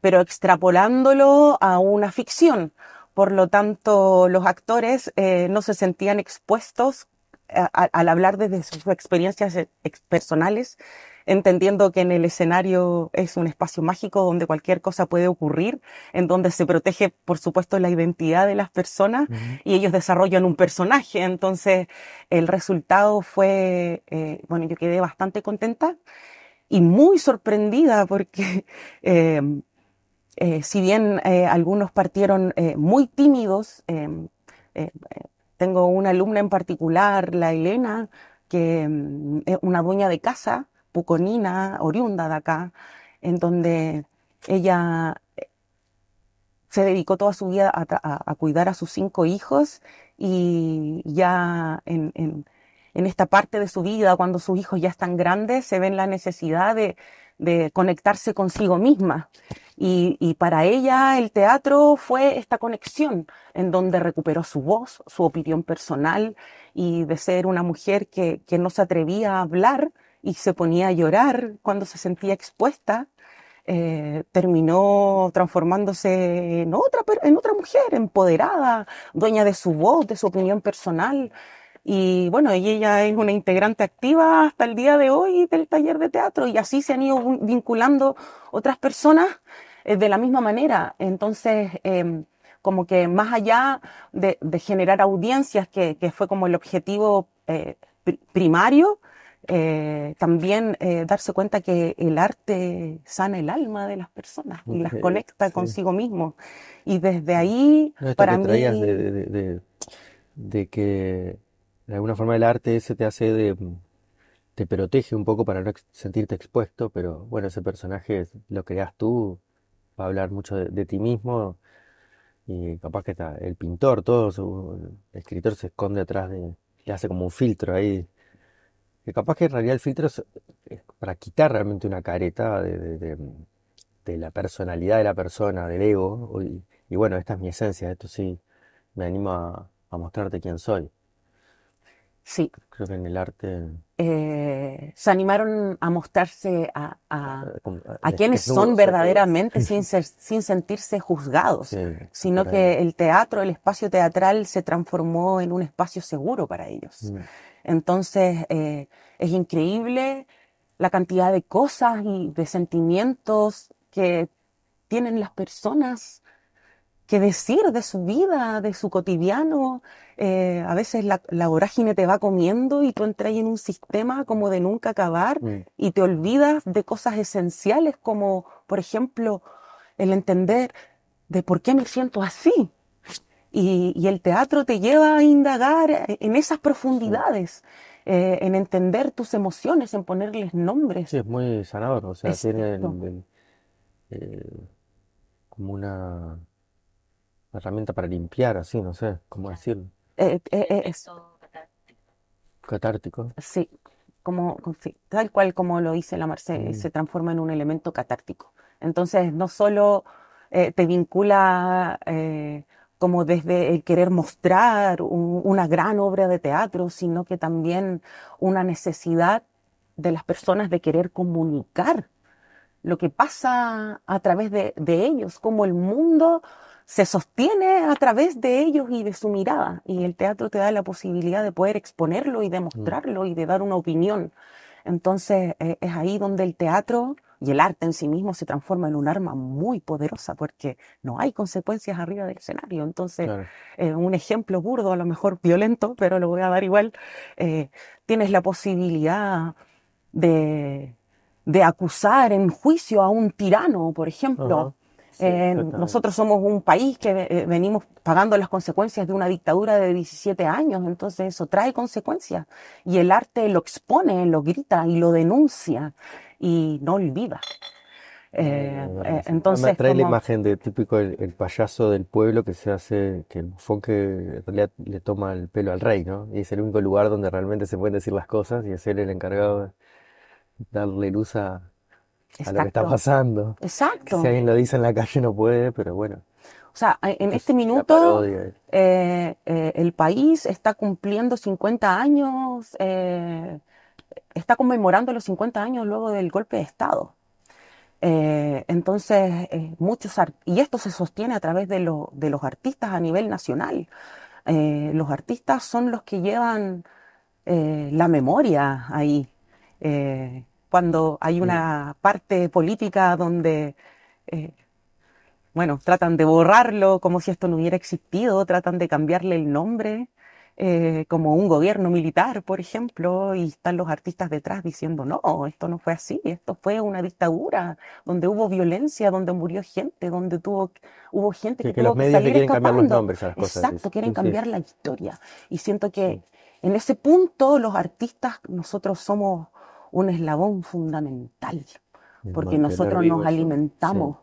pero extrapolándolo a una ficción. Por lo tanto, los actores eh, no se sentían expuestos a- al hablar desde sus experiencias eh, personales, entendiendo que en el escenario es un espacio mágico donde cualquier cosa puede ocurrir, en donde se protege, por supuesto, la identidad de las personas Ujú. y ellos desarrollan un personaje. Entonces, el resultado fue, eh, bueno, yo quedé bastante contenta y muy sorprendida porque eh, eh, si bien eh, algunos partieron eh, muy tímidos, eh, eh, tengo una alumna en particular, la Elena, que mm, es una dueña de casa, puconina, oriunda de acá, en donde ella eh, se dedicó toda su vida a, cuidar a sus cinco hijos y ya en, esta parte de su vida, cuando sus hijos ya están grandes, se ven la necesidad de, de conectarse consigo misma. Y, para ella el teatro fue esta conexión en donde recuperó su voz, su opinión personal y de ser una mujer que no se atrevía a hablar y se ponía a llorar cuando se sentía expuesta, eh, terminó transformándose en otra, en otra mujer empoderada, dueña de su voz, de su opinión personal. Y bueno, y ella es una integrante activa hasta el día de hoy del taller de teatro y así se han ido vin- vinculando otras personas eh, de la misma manera. Entonces, em, como que más allá de, de generar audiencias, que, que fue como el objetivo eh, pri- primario, eh, también eh, darse cuenta que el arte sana el alma de las personas y las conecta sí. consigo mismo. Y desde ahí, No, esto para que mí, traías de, de- de- de- de que de alguna forma el arte ese te hace de, te protege un poco para no sentirte expuesto, pero bueno, ese personaje lo creas tú, va a hablar mucho de, de ti mismo y capaz que está el pintor, todo su, el escritor se esconde atrás de, le hace como un filtro ahí, que capaz que en realidad el filtro es, es para quitar realmente una careta de, de- de- de la personalidad de la persona, del ego, y, y bueno, esta es mi esencia, esto sí, me animo a, mostrarte quién soy. sí, Creo que en el arte, eh, se animaron a mostrarse a, a, eh, quienes son verdaderamente sin, ser- sin sentirse juzgados, Sí, sino que el teatro, el espacio teatral se transformó en un espacio seguro para ellos. Mm. Entonces, eh, es increíble la cantidad de cosas y de sentimientos que tienen las personas que decir de su vida, de su cotidiano. Eh, a veces la, la vorágine te va comiendo y tú entras en un sistema como de nunca acabar Mm. y te olvidas de cosas esenciales como, por ejemplo, el entender de por qué me siento así. Y, y el teatro te lleva a indagar en esas Sí, profundidades, eh, en entender tus emociones, en ponerles nombres. sí, es muy sanador, o sea, tiene el- Exacto. el- eh, como una herramienta para limpiar, así, no sé cómo decirlo, Eh, eh, eh, es, catártico. catártico. sí, como, sí, tal cual como lo dice la Marce, Mm, se transforma en un elemento catártico. Entonces, no solo eh, te vincula eh, como desde el querer mostrar un- una gran obra de teatro, sino que también una necesidad de las personas de querer comunicar lo que pasa a través de, de ellos, cómo el mundo se sostiene a través de ellos y de su mirada. Y el teatro te da la posibilidad de poder exponerlo y mm, mostrarlo y de dar una opinión. Entonces eh, es ahí donde el teatro y el arte en sí mismo se transforma en un arma muy poderosa porque no hay consecuencias arriba del escenario. Entonces, claro. eh, un ejemplo burdo, a lo mejor violento, pero lo voy a dar igual, eh, tienes la posibilidad de, de acusar en juicio a un tirano, por ejemplo. Sí, Eh, nosotros somos un país que eh, venimos pagando las consecuencias de una dictadura de 17 años, entonces eso trae consecuencias. Y el arte lo expone, lo grita y lo denuncia y no olvida. Eh, La eh, sí. Me entonces, trae la como, imagen de típico el, el payaso del pueblo que se hace, que el bufón que en realidad le toma el pelo al rey, ¿no? Y es el único lugar donde realmente se pueden decir las cosas y es él el encargado de darle luz a, a lo que está exacto, pasando. Que si exacto. alguien lo dice en la calle no puede, pero bueno, O sea, en es este minuto eh, eh, el país está cumpliendo 50 años, eh, está conmemorando los 50 años luego del golpe de Estado. Entonces, muchos y esto se sostiene a través de, lo- de los artistas a nivel nacional. Los artistas son los que llevan la memoria ahí. Eh, cuando hay una parte política donde eh, bueno, tratan de borrarlo como si esto no hubiera existido, tratan de cambiarle el nombre, eh, como un gobierno militar, por ejemplo, y están los artistas detrás diciendo, no, esto no fue así, esto fue una dictadura, donde hubo violencia, donde murió gente, donde tuvo, hubo gente Que, que que los tuvo medios salir quieren cambiar los escapando. nombres a las cosas, Exacto, quieren sí, cambiar la historia. Y siento sí, que en ese punto los artistas, nosotros somos un eslabón fundamental porque nosotros nos sí. alimentamos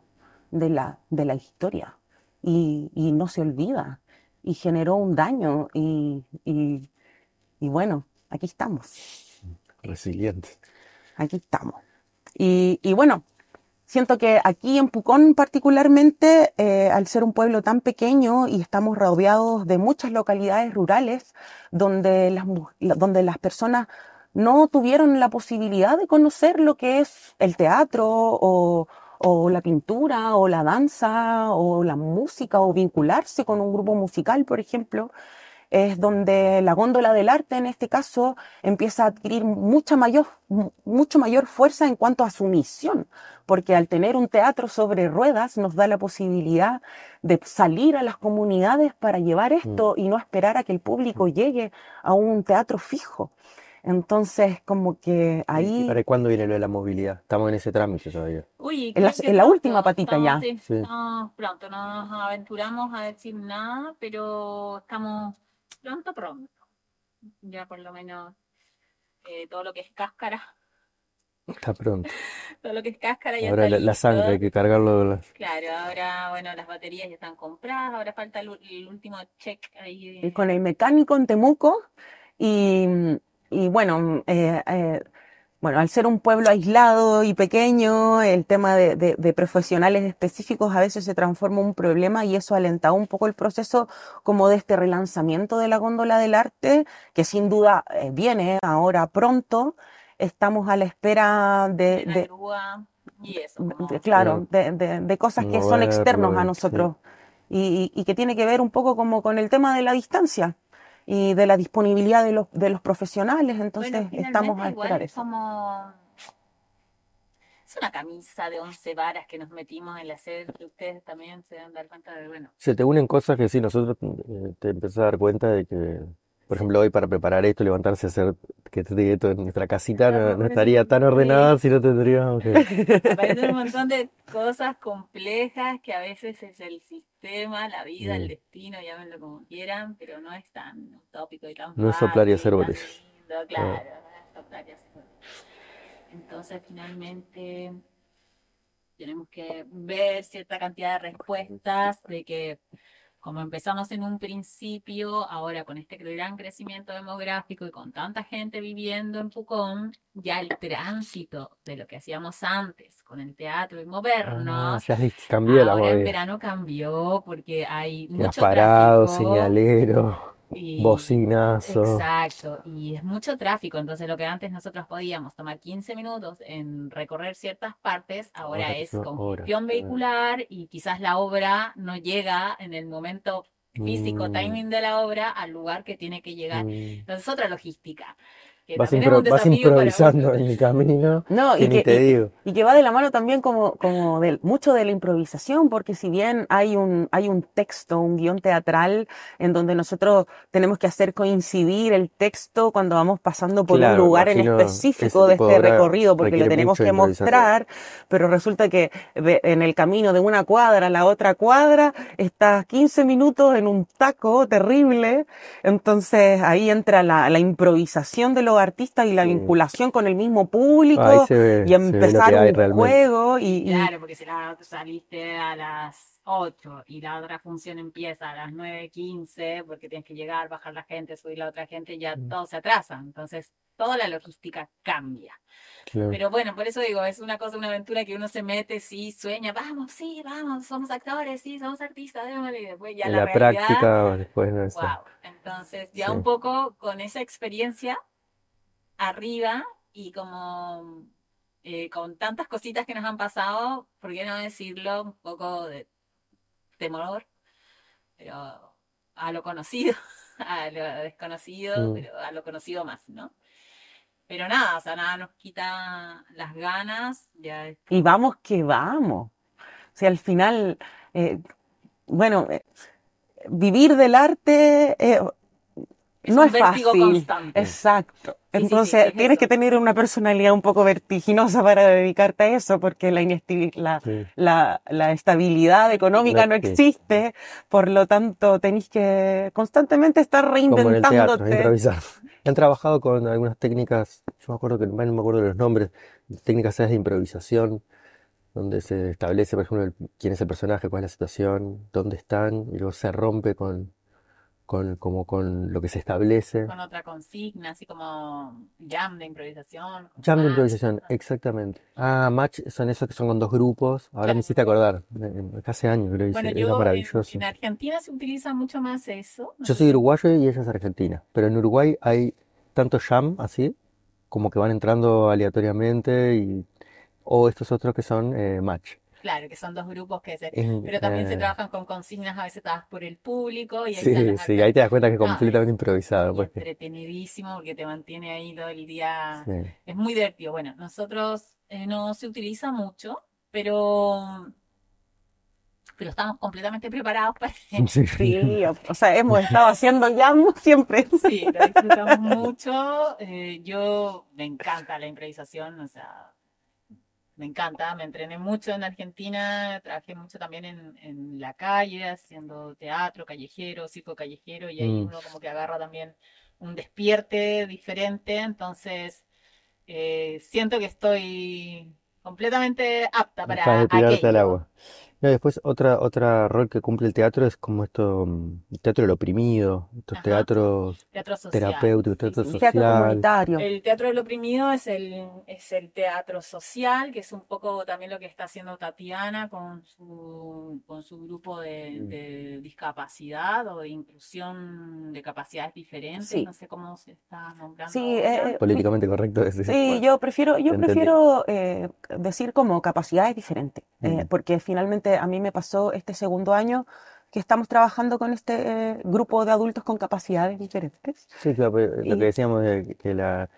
de la, de la historia y, y no se olvida y generó un daño y, y, y bueno, aquí estamos, Resiliente. aquí estamos. Y, y bueno, siento que aquí en Pucón particularmente, eh, al ser un pueblo tan pequeño y estamos rodeados de muchas localidades rurales donde las, donde las personas no tuvieron la posibilidad de conocer lo que es el teatro o, o la pintura o la danza o la música o vincularse con un grupo musical, por ejemplo, es donde la góndola del arte en este caso empieza a adquirir mucha mayor, mu- mucho mayor fuerza en cuanto a su misión, porque al tener un teatro sobre ruedas nos da la posibilidad de salir a las comunidades para llevar Mm. esto y no esperar a que el público llegue a un teatro fijo. Entonces, como que ¿Y, y ahí, para cuándo viene lo de la movilidad? Estamos en ese trámite todavía. Uy, en la, en la última pronto, patita ya, sí, Sí. estamos pronto, no nos aventuramos a decir nada, pero estamos pronto, pronto. Ya por lo menos eh, todo lo que es cáscara, Está pronto. todo lo que es cáscara ya Ahora está la, la sangre hay que cargarlo. de las- Claro, ahora, bueno, las baterías ya están compradas, ahora falta el, último check ahí de... con el mecánico en Temuco y, y bueno, eh, eh, Bueno, al ser un pueblo aislado y pequeño, el tema de, de- de profesionales específicos a veces se transforma en un problema y eso ha alentado un poco el proceso como de este relanzamiento de la góndola del arte, que sin duda eh, viene ahora pronto. Estamos a la espera de, de la de- grúa y eso, de- como- de- claro, de, de- de cosas que son Moverlo, externos a nosotros y, y- y que tiene que ver un poco como con el tema de la distancia y de la disponibilidad de los, de los profesionales. Entonces Bueno, estamos a esperar es eso. como... Es una camisa de once varas que nos metimos en la sede, que ustedes también se dan dar cuenta de, bueno, Se te unen cosas que sí, nosotros eh, te empiezas a dar cuenta de que, por ejemplo, hoy para preparar esto, levantarse a hacer que te esto en nuestra casita, no, estaría tan ordenada si no tendríamos que... aparecen un montón de cosas complejas que a veces es el sistema la vida, el Mm. destino, llámenlo como quieran, pero no es tan utópico y tan No es soplar y hacer botellas. lindo, claro, no es soplar y hacer botellas. Entonces, finalmente, tenemos que ver cierta cantidad de respuestas de que como empezamos en un principio, ahora con este gran crecimiento demográfico y con tanta gente viviendo en Pucón, ya el tránsito de lo que hacíamos antes con el teatro y Ah, movernos, ya es- cambió la ahora en movida. verano cambió porque hay mucho parado, tráfico señalero, y bocinazo. Exacto, y es mucho tráfico, entonces lo que antes nosotros podíamos tomar 15 minutos en recorrer ciertas partes, ahora Ahora es congestión vehicular y quizás la obra no llega en el momento físico, Mm, timing de la obra al lugar que tiene que llegar. mm. Entonces otra logística, que Vas, impro- improvisando en el camino, No, que y ni que, te y, digo. y que va de la mano también como, como mucho de la improvisación, porque si bien hay un, hay un texto, un guion teatral, en donde nosotros tenemos que hacer coincidir el texto cuando vamos pasando por un lugar en específico de este recorrido, porque lo tenemos que mostrar, pero resulta que en el camino de una cuadra a la otra cuadra estás 15 minutos en un taco terrible, entonces ahí entra la, la improvisación de los artistas y la Sí. vinculación con el mismo público ve, y empezar un realmente. juego y, y- Claro, porque si la saliste a las 8 y la otra función empieza a las 9.15 porque tienes que llegar, bajar la gente, subir la otra gente, ya Mm. todo se atrasa. Entonces, toda la logística cambia. Claro. Pero bueno, por eso digo, es una cosa, una aventura que uno se mete, sí, sueña, vamos, sí, vamos, somos actores, sí, somos artistas, démosle", y después ya En la la realidad, práctica después no es wow. Entonces, ya Sí. un poco con esa experiencia arriba y como eh, con tantas cositas que nos han pasado, ¿por qué no decirlo? Un poco de temor, pero a lo conocido, a lo desconocido, Mm. pero a lo conocido más, ¿no? Pero nada, o sea, nada nos quita las ganas, ya es y vamos que vamos. O sea, al final, eh, bueno, eh, vivir del arte Es no un es fácil. constante. Exacto. Sí, sí, sí, Entonces, es tienes eso. que tener una personalidad un poco vertiginosa para dedicarte a eso, porque la, inesti- la, Sí. la, la estabilidad económica no No, sí. existe, por lo tanto, tenéis que constantemente estar Como en el teatro, reinventándote. improvisar. Han trabajado con algunas técnicas, yo me acuerdo que no me acuerdo de los nombres, técnicas de improvisación, donde se establece, por ejemplo, el- quién es el personaje, cuál es la situación, dónde están, y luego se rompe con, con, como con lo que se establece. con otra consigna, así como jam de improvisación. Jam de match. improvisación, exactamente. Ah, match son esos que son con dos grupos. Ahora me Claro. hiciste acordar. Hace años que lo hice, Bueno, era yo en, Argentina se utiliza mucho más eso. no Yo soy uruguayo y ella es argentina, pero en Uruguay hay tanto jam así, como que van entrando aleatoriamente, y, o estos otros que son eh, match. Claro, que son dos grupos que se... Pero también se eh, trabajan con consignas a veces dadas por el público y ahí sí, están sí, ahí te das cuenta que es No, completamente es- improvisado, pues entretenidísimo porque te mantiene ahí todo el día. sí. Es muy divertido. Bueno, nosotros eh, no se utiliza mucho, pero, pero estamos completamente preparados para... Sí. Sí, o, o sea, hemos estado haciendo jam siempre. Sí, lo disfrutamos mucho. eh, yo me encanta la improvisación, o sea, me encanta. Me entrené mucho en Argentina, trabajé mucho también en, en la calle, haciendo teatro callejero, circo callejero, y ahí Mm. uno como que agarra también un despierte diferente. Entonces, eh, siento que estoy completamente apta para Para tirarte al agua. No, después otra, otra rol que cumple el teatro es como esto, mm, el teatro del oprimido, estos Ajá. teatros Teatro social. terapéuticos, Sí, teatro sí. Teatro social. comunitario. El teatro del oprimido es el, es el teatro social, que es un poco también lo que está haciendo Tatiana con su, con su grupo de, Mm. de discapacidad o de inclusión de capacidades diferentes, Sí. no sé cómo se está nombrando Sí, ahora. eh, Políticamente correcto decir. Sí, yo prefiero, yo entendí. prefiero eh, decir como capacidades diferentes, eh, Mm. porque finalmente a mí me pasó este segundo año que estamos trabajando con este eh, grupo de adultos con capacidades diferentes. Sí, claro, pero lo que decíamos de que la,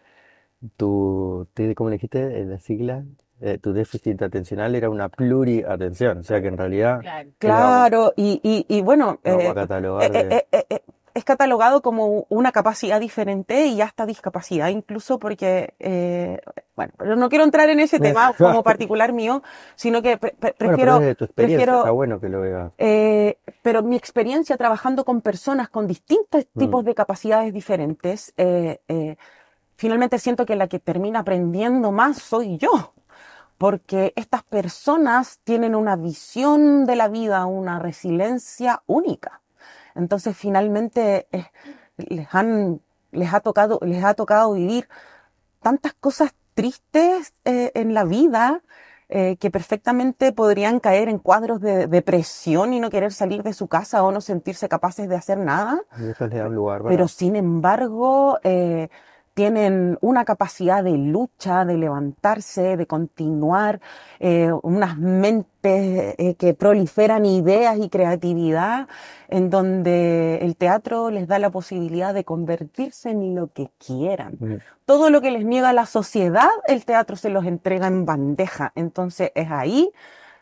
tu, ¿cómo le dijiste? Eh, La sigla, eh, tu déficit atencional era una pluriatención, o sea que en realidad, Claro. Claro, y, y, y bueno, lo vamos eh, a catalogar eh, de... es catalogado como una capacidad diferente y hasta discapacidad, incluso porque, eh, bueno, pero no quiero entrar en ese tema como particular mío, sino que pre- pre- Bueno, prefiero, pero desde tu experiencia prefiero está bueno que lo veas. eh, pero mi experiencia trabajando con personas con distintos Mm. tipos de capacidades diferentes, eh, finalmente siento que la que termina aprendiendo más soy yo, porque estas personas tienen una visión de la vida, una resiliencia única. Entonces, finalmente, eh, les han, les ha tocado, les ha tocado vivir tantas cosas tristes eh, en la vida eh, que perfectamente podrían caer en cuadros de depresión y no querer salir de su casa o no sentirse capaces de hacer nada, Y eso le da un lugar, pero sin embargo tienen una capacidad de lucha, de levantarse, de continuar, eh, unas mentes eh, que proliferan ideas y creatividad, en donde el teatro les da la posibilidad de convertirse en lo que quieran Mm. todo lo que les niega la sociedad, el teatro se los entrega en bandeja. Entonces es ahí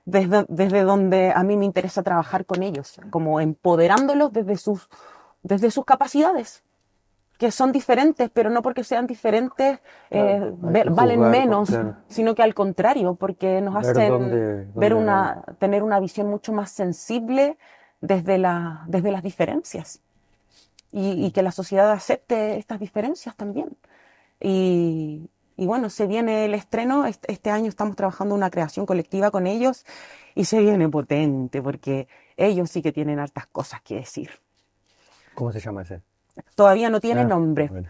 desde, desde donde a mí me interesa trabajar con ellos, como empoderándolos desde sus, desde sus capacidades, que son diferentes, pero no porque sean diferentes eh, Claro, que valen juzgar, menos, claro. sino que al contrario, porque nos Ver hacen dónde- ver dónde una, tener una visión mucho más sensible desde la, desde las diferencias. Y, y que la sociedad acepte estas diferencias también. Y, y bueno, se viene el estreno, este, este año estamos trabajando una creación colectiva con ellos y se viene potente porque ellos sí que tienen hartas cosas que decir. ¿Cómo se llama ese? Todavía no tiene Ah, nombre. bueno.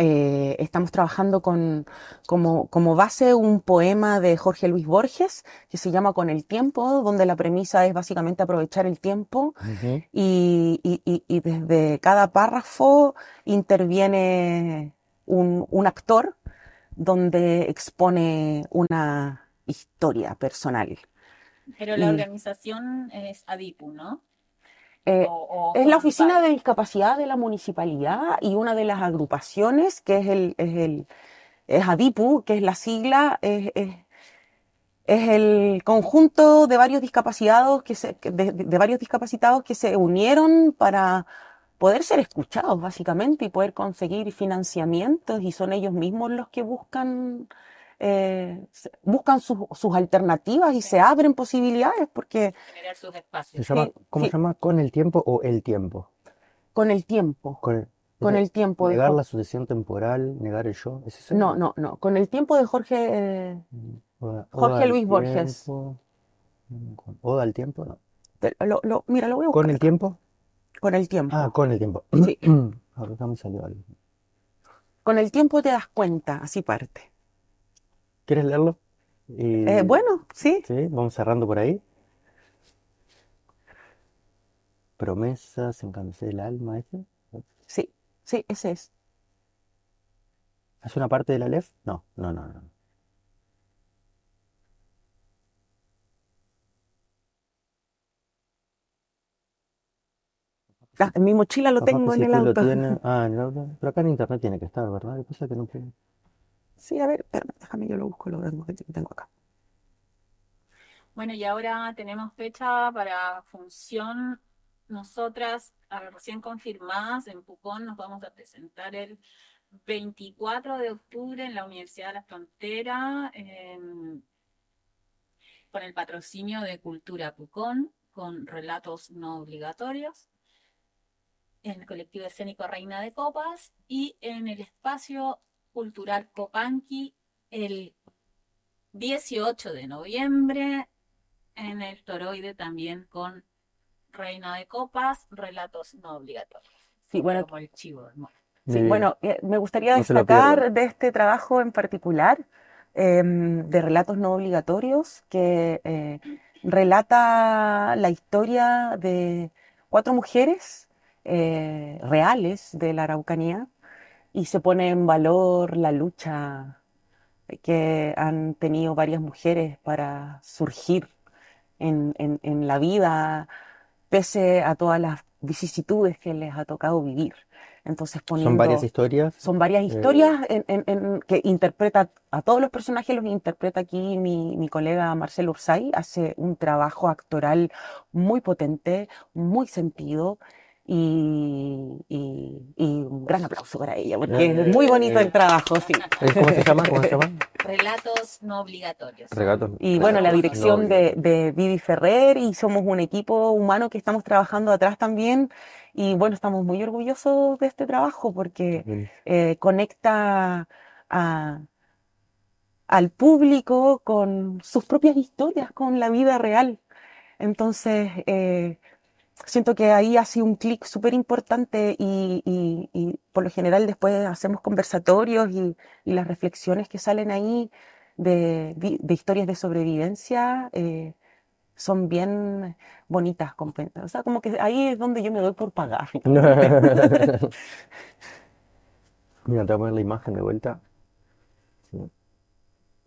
Eh, estamos trabajando con, como, como base un poema de Jorge Luis Borges que se llama Con el tiempo, donde la premisa es básicamente aprovechar el tiempo y, y- y- y desde cada párrafo interviene un, un actor donde expone una historia personal. Pero la organización es ADIPU, ¿no? Eh, O- o es la oficina de discapacidad de la municipalidad y una de las agrupaciones, que es el, es el es ADIPU, que es la sigla, es, es- es el conjunto de varios discapacitados que se, de varios discapacitados que se unieron para poder ser escuchados, básicamente, y poder conseguir financiamientos, y son ellos mismos los que buscan, eh, buscan sus, sus alternativas y se abren posibilidades, porque generar sus ¿Se llama, Sí, ¿Cómo sí. se llama? ¿Con el tiempo o el tiempo? con el tiempo, Con el, con tiempo negar la sucesión temporal, negar el yo, ¿es eso? No, no, no. Con el tiempo de Jorge, eh, Oda- Jorge Oda Luis Borges. tiempo. Con- Oda al tiempo, no. te- lo, lo- mira, lo voy a ¿Con buscar. el tiempo? Con el tiempo. Ah, con el tiempo. Sí. Ahora acá me salió algo. Con el tiempo te das cuenta, así parte. ¿Quieres leerlo? Y- Eh, bueno, sí. Sí, vamos cerrando por ahí. Promesas, encanté el alma, ¿ese? Sí, sí, ese es. ¿Es una parte de la LEF? No, no, no, no. Ah, en mi mochila lo Capaz tengo en el auto. Ah, en el auto. Pero acá en internet tiene que estar, ¿verdad? Lo que pasa es que no. Sí, a ver, espérame, déjame, yo lo busco, lo tengo, lo tengo acá. Bueno, y ahora tenemos fecha para función. Nosotras, recién confirmadas, en Pucón nos vamos a presentar el 24 de octubre en la Universidad de la Frontera, con el patrocinio de Cultura Pucón, con relatos no obligatorios, en el colectivo escénico Reina de Copas y en el espacio cultural Copanqui el 18 de noviembre en el Toroide también con Reina de Copas, relatos no obligatorios. Sí, bueno, Como el chivo, ¿no? Sí, bueno, eh, me gustaría No destacar de este trabajo en particular, em, de relatos no obligatorios, que eh, relata la historia de cuatro mujeres eh, reales de la Araucanía y se pone en valor la lucha que han tenido varias mujeres para surgir en, en- en la vida, pese a todas las vicisitudes que les ha tocado vivir. Entonces, Son varias poniendo, historias. son varias eh, historias en- en- en- que interpreta a todos los personajes, los interpreta aquí mi, mi colega Marcelo Ursay, hace un trabajo actoral muy potente, muy sentido, y, y- y un gran aplauso para ella, porque es muy bonito el trabajo, sí. Eh, ¿Cómo se llama? ¿Cómo se llama? Relatos no obligatorios. Regatos. Y bueno, la dirección no de, de Vivi Ferrer y somos un equipo humano que estamos trabajando atrás también. Y bueno, estamos muy orgullosos de este trabajo porque eh, conecta a- al público con sus propias historias, con la vida real. Entonces, eh, siento que ahí ha sido un clic súper importante y, y- y por lo general después hacemos conversatorios y, y las reflexiones que salen ahí de, historias de sobrevivencia eh, son bien bonitas. O sea, como que ahí es donde yo me doy por pagar. Mira, te voy a poner la imagen de vuelta. Sí.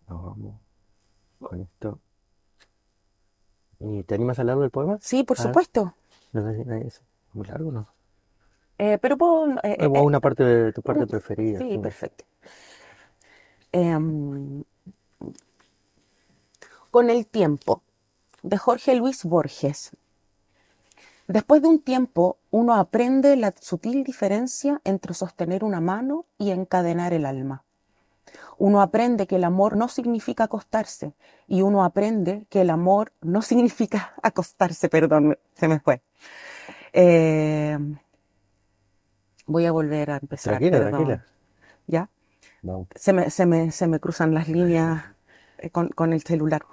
Nos vamos con esto. ¿Y te animas a leerlo el poema? Sí, por A ver. No sé si no es muy largo, ¿no? Eh, pero puedo, eh, eh, una parte de tu parte Mm, preferida. Sí, sí. perfecto. Em, con el tiempo, de Jorge Luis Borges. Después de un tiempo, uno aprende la sutil diferencia entre sostener una mano y encadenar el alma. Uno aprende que el amor no significa acostarse y uno aprende que el amor no significa acostarse, perdón, se me fue. Eh, voy a volver a empezar, Tranquila, perdón. tranquila. ¿Ya? Se me, se me, se me cruzan las líneas eh, con, con el celular.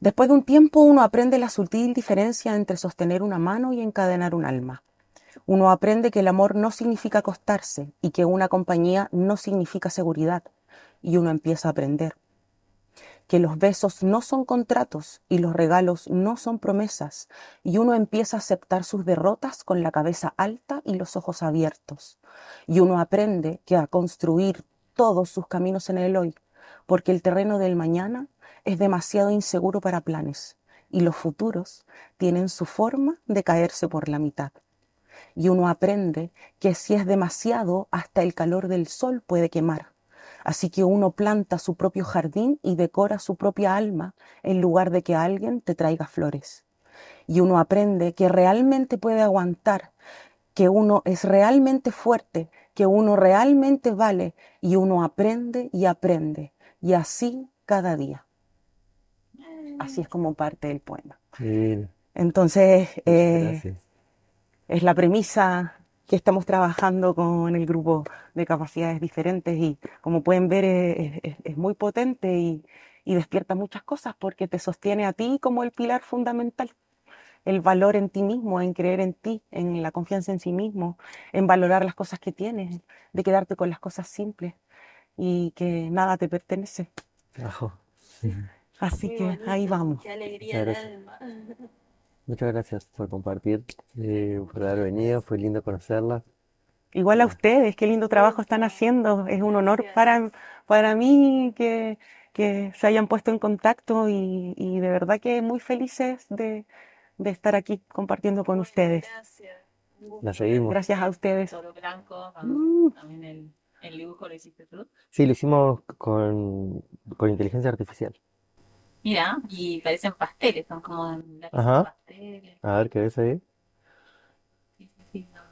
Después de un tiempo uno aprende la sutil diferencia entre sostener una mano y encadenar un alma. Uno aprende que el amor no significa acostarse y que una compañía no significa seguridad. Y uno empieza a aprender que los besos no son contratos y los regalos no son promesas. Y uno empieza a aceptar sus derrotas con la cabeza alta y los ojos abiertos. Y uno aprende que a construir todos sus caminos en el hoy, porque el terreno del mañana es demasiado inseguro para planes y los futuros tienen su forma de caerse por la mitad. Y uno aprende que si es demasiado, hasta el calor del sol puede quemar. Así que uno planta su propio jardín y decora su propia alma en lugar de que alguien te traiga flores. Y uno aprende que realmente puede aguantar, que uno es realmente fuerte, que uno realmente vale y uno aprende y aprende. Y así cada día. Así es como parte del poema. Bien, Entonces, eh, es la premisa que estamos trabajando con el grupo de capacidades diferentes y como pueden ver es, es- es muy potente y, y despierta muchas cosas porque te sostiene a ti como el pilar fundamental. El valor en ti mismo, en creer en ti, en la confianza en sí mismo, en valorar las cosas que tienes, de quedarte con las cosas simples y que nada te pertenece. Ajo. Así Qué que bonito, ahí vamos. Qué alegría del alma. Muchas gracias por compartir, eh, por haber venido. Fue lindo conocerla. Igual a ustedes, qué lindo trabajo están haciendo. Es un honor para, para mí que, que se hayan puesto en contacto y, y de verdad que muy felices de, de estar aquí compartiendo con ustedes. Gracias. La seguimos. Gracias a ustedes. Toro blanco, Mm. también el, el dibujo lo hiciste tú. Sí, lo hicimos con, con inteligencia artificial. Mira, y parecen pasteles, son como lápices Ajá. pasteles. A ver, ¿qué ves ahí? Sí, sí, sí, no.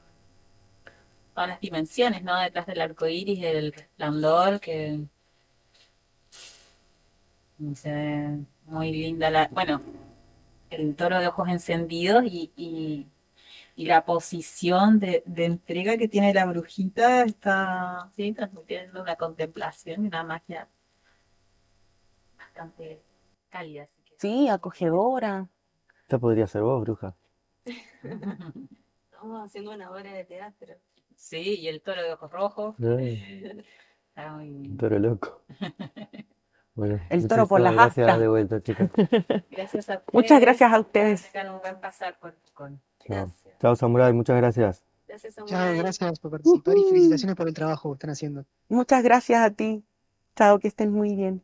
Todas las dimensiones, ¿no? Detrás del arco iris, del resplandor, que se ve muy linda la, bueno, el toro de ojos encendidos y, y, y la posición de, de entrega que tiene la brujita está, sí, transmitiendo una contemplación y una magia bastante cálida. así que- Sí, acogedora. Esta podría ser vos, bruja. Estamos haciendo una obra de teatro. Sí, y el toro de ojos rojos. Está muy... toro loco. Bueno, El toro por las gracias astas. de vuelta, chicos. Gracias a Muchas ustedes. gracias a ustedes. Tengan un buen pasar con, con Chao. Gracias. Chao, Samurai, muchas gracias. Gracias, Chao, Samurai. gracias por participar y felicitaciones por el trabajo que están haciendo. Muchas gracias a ti. Chao, que estén muy bien.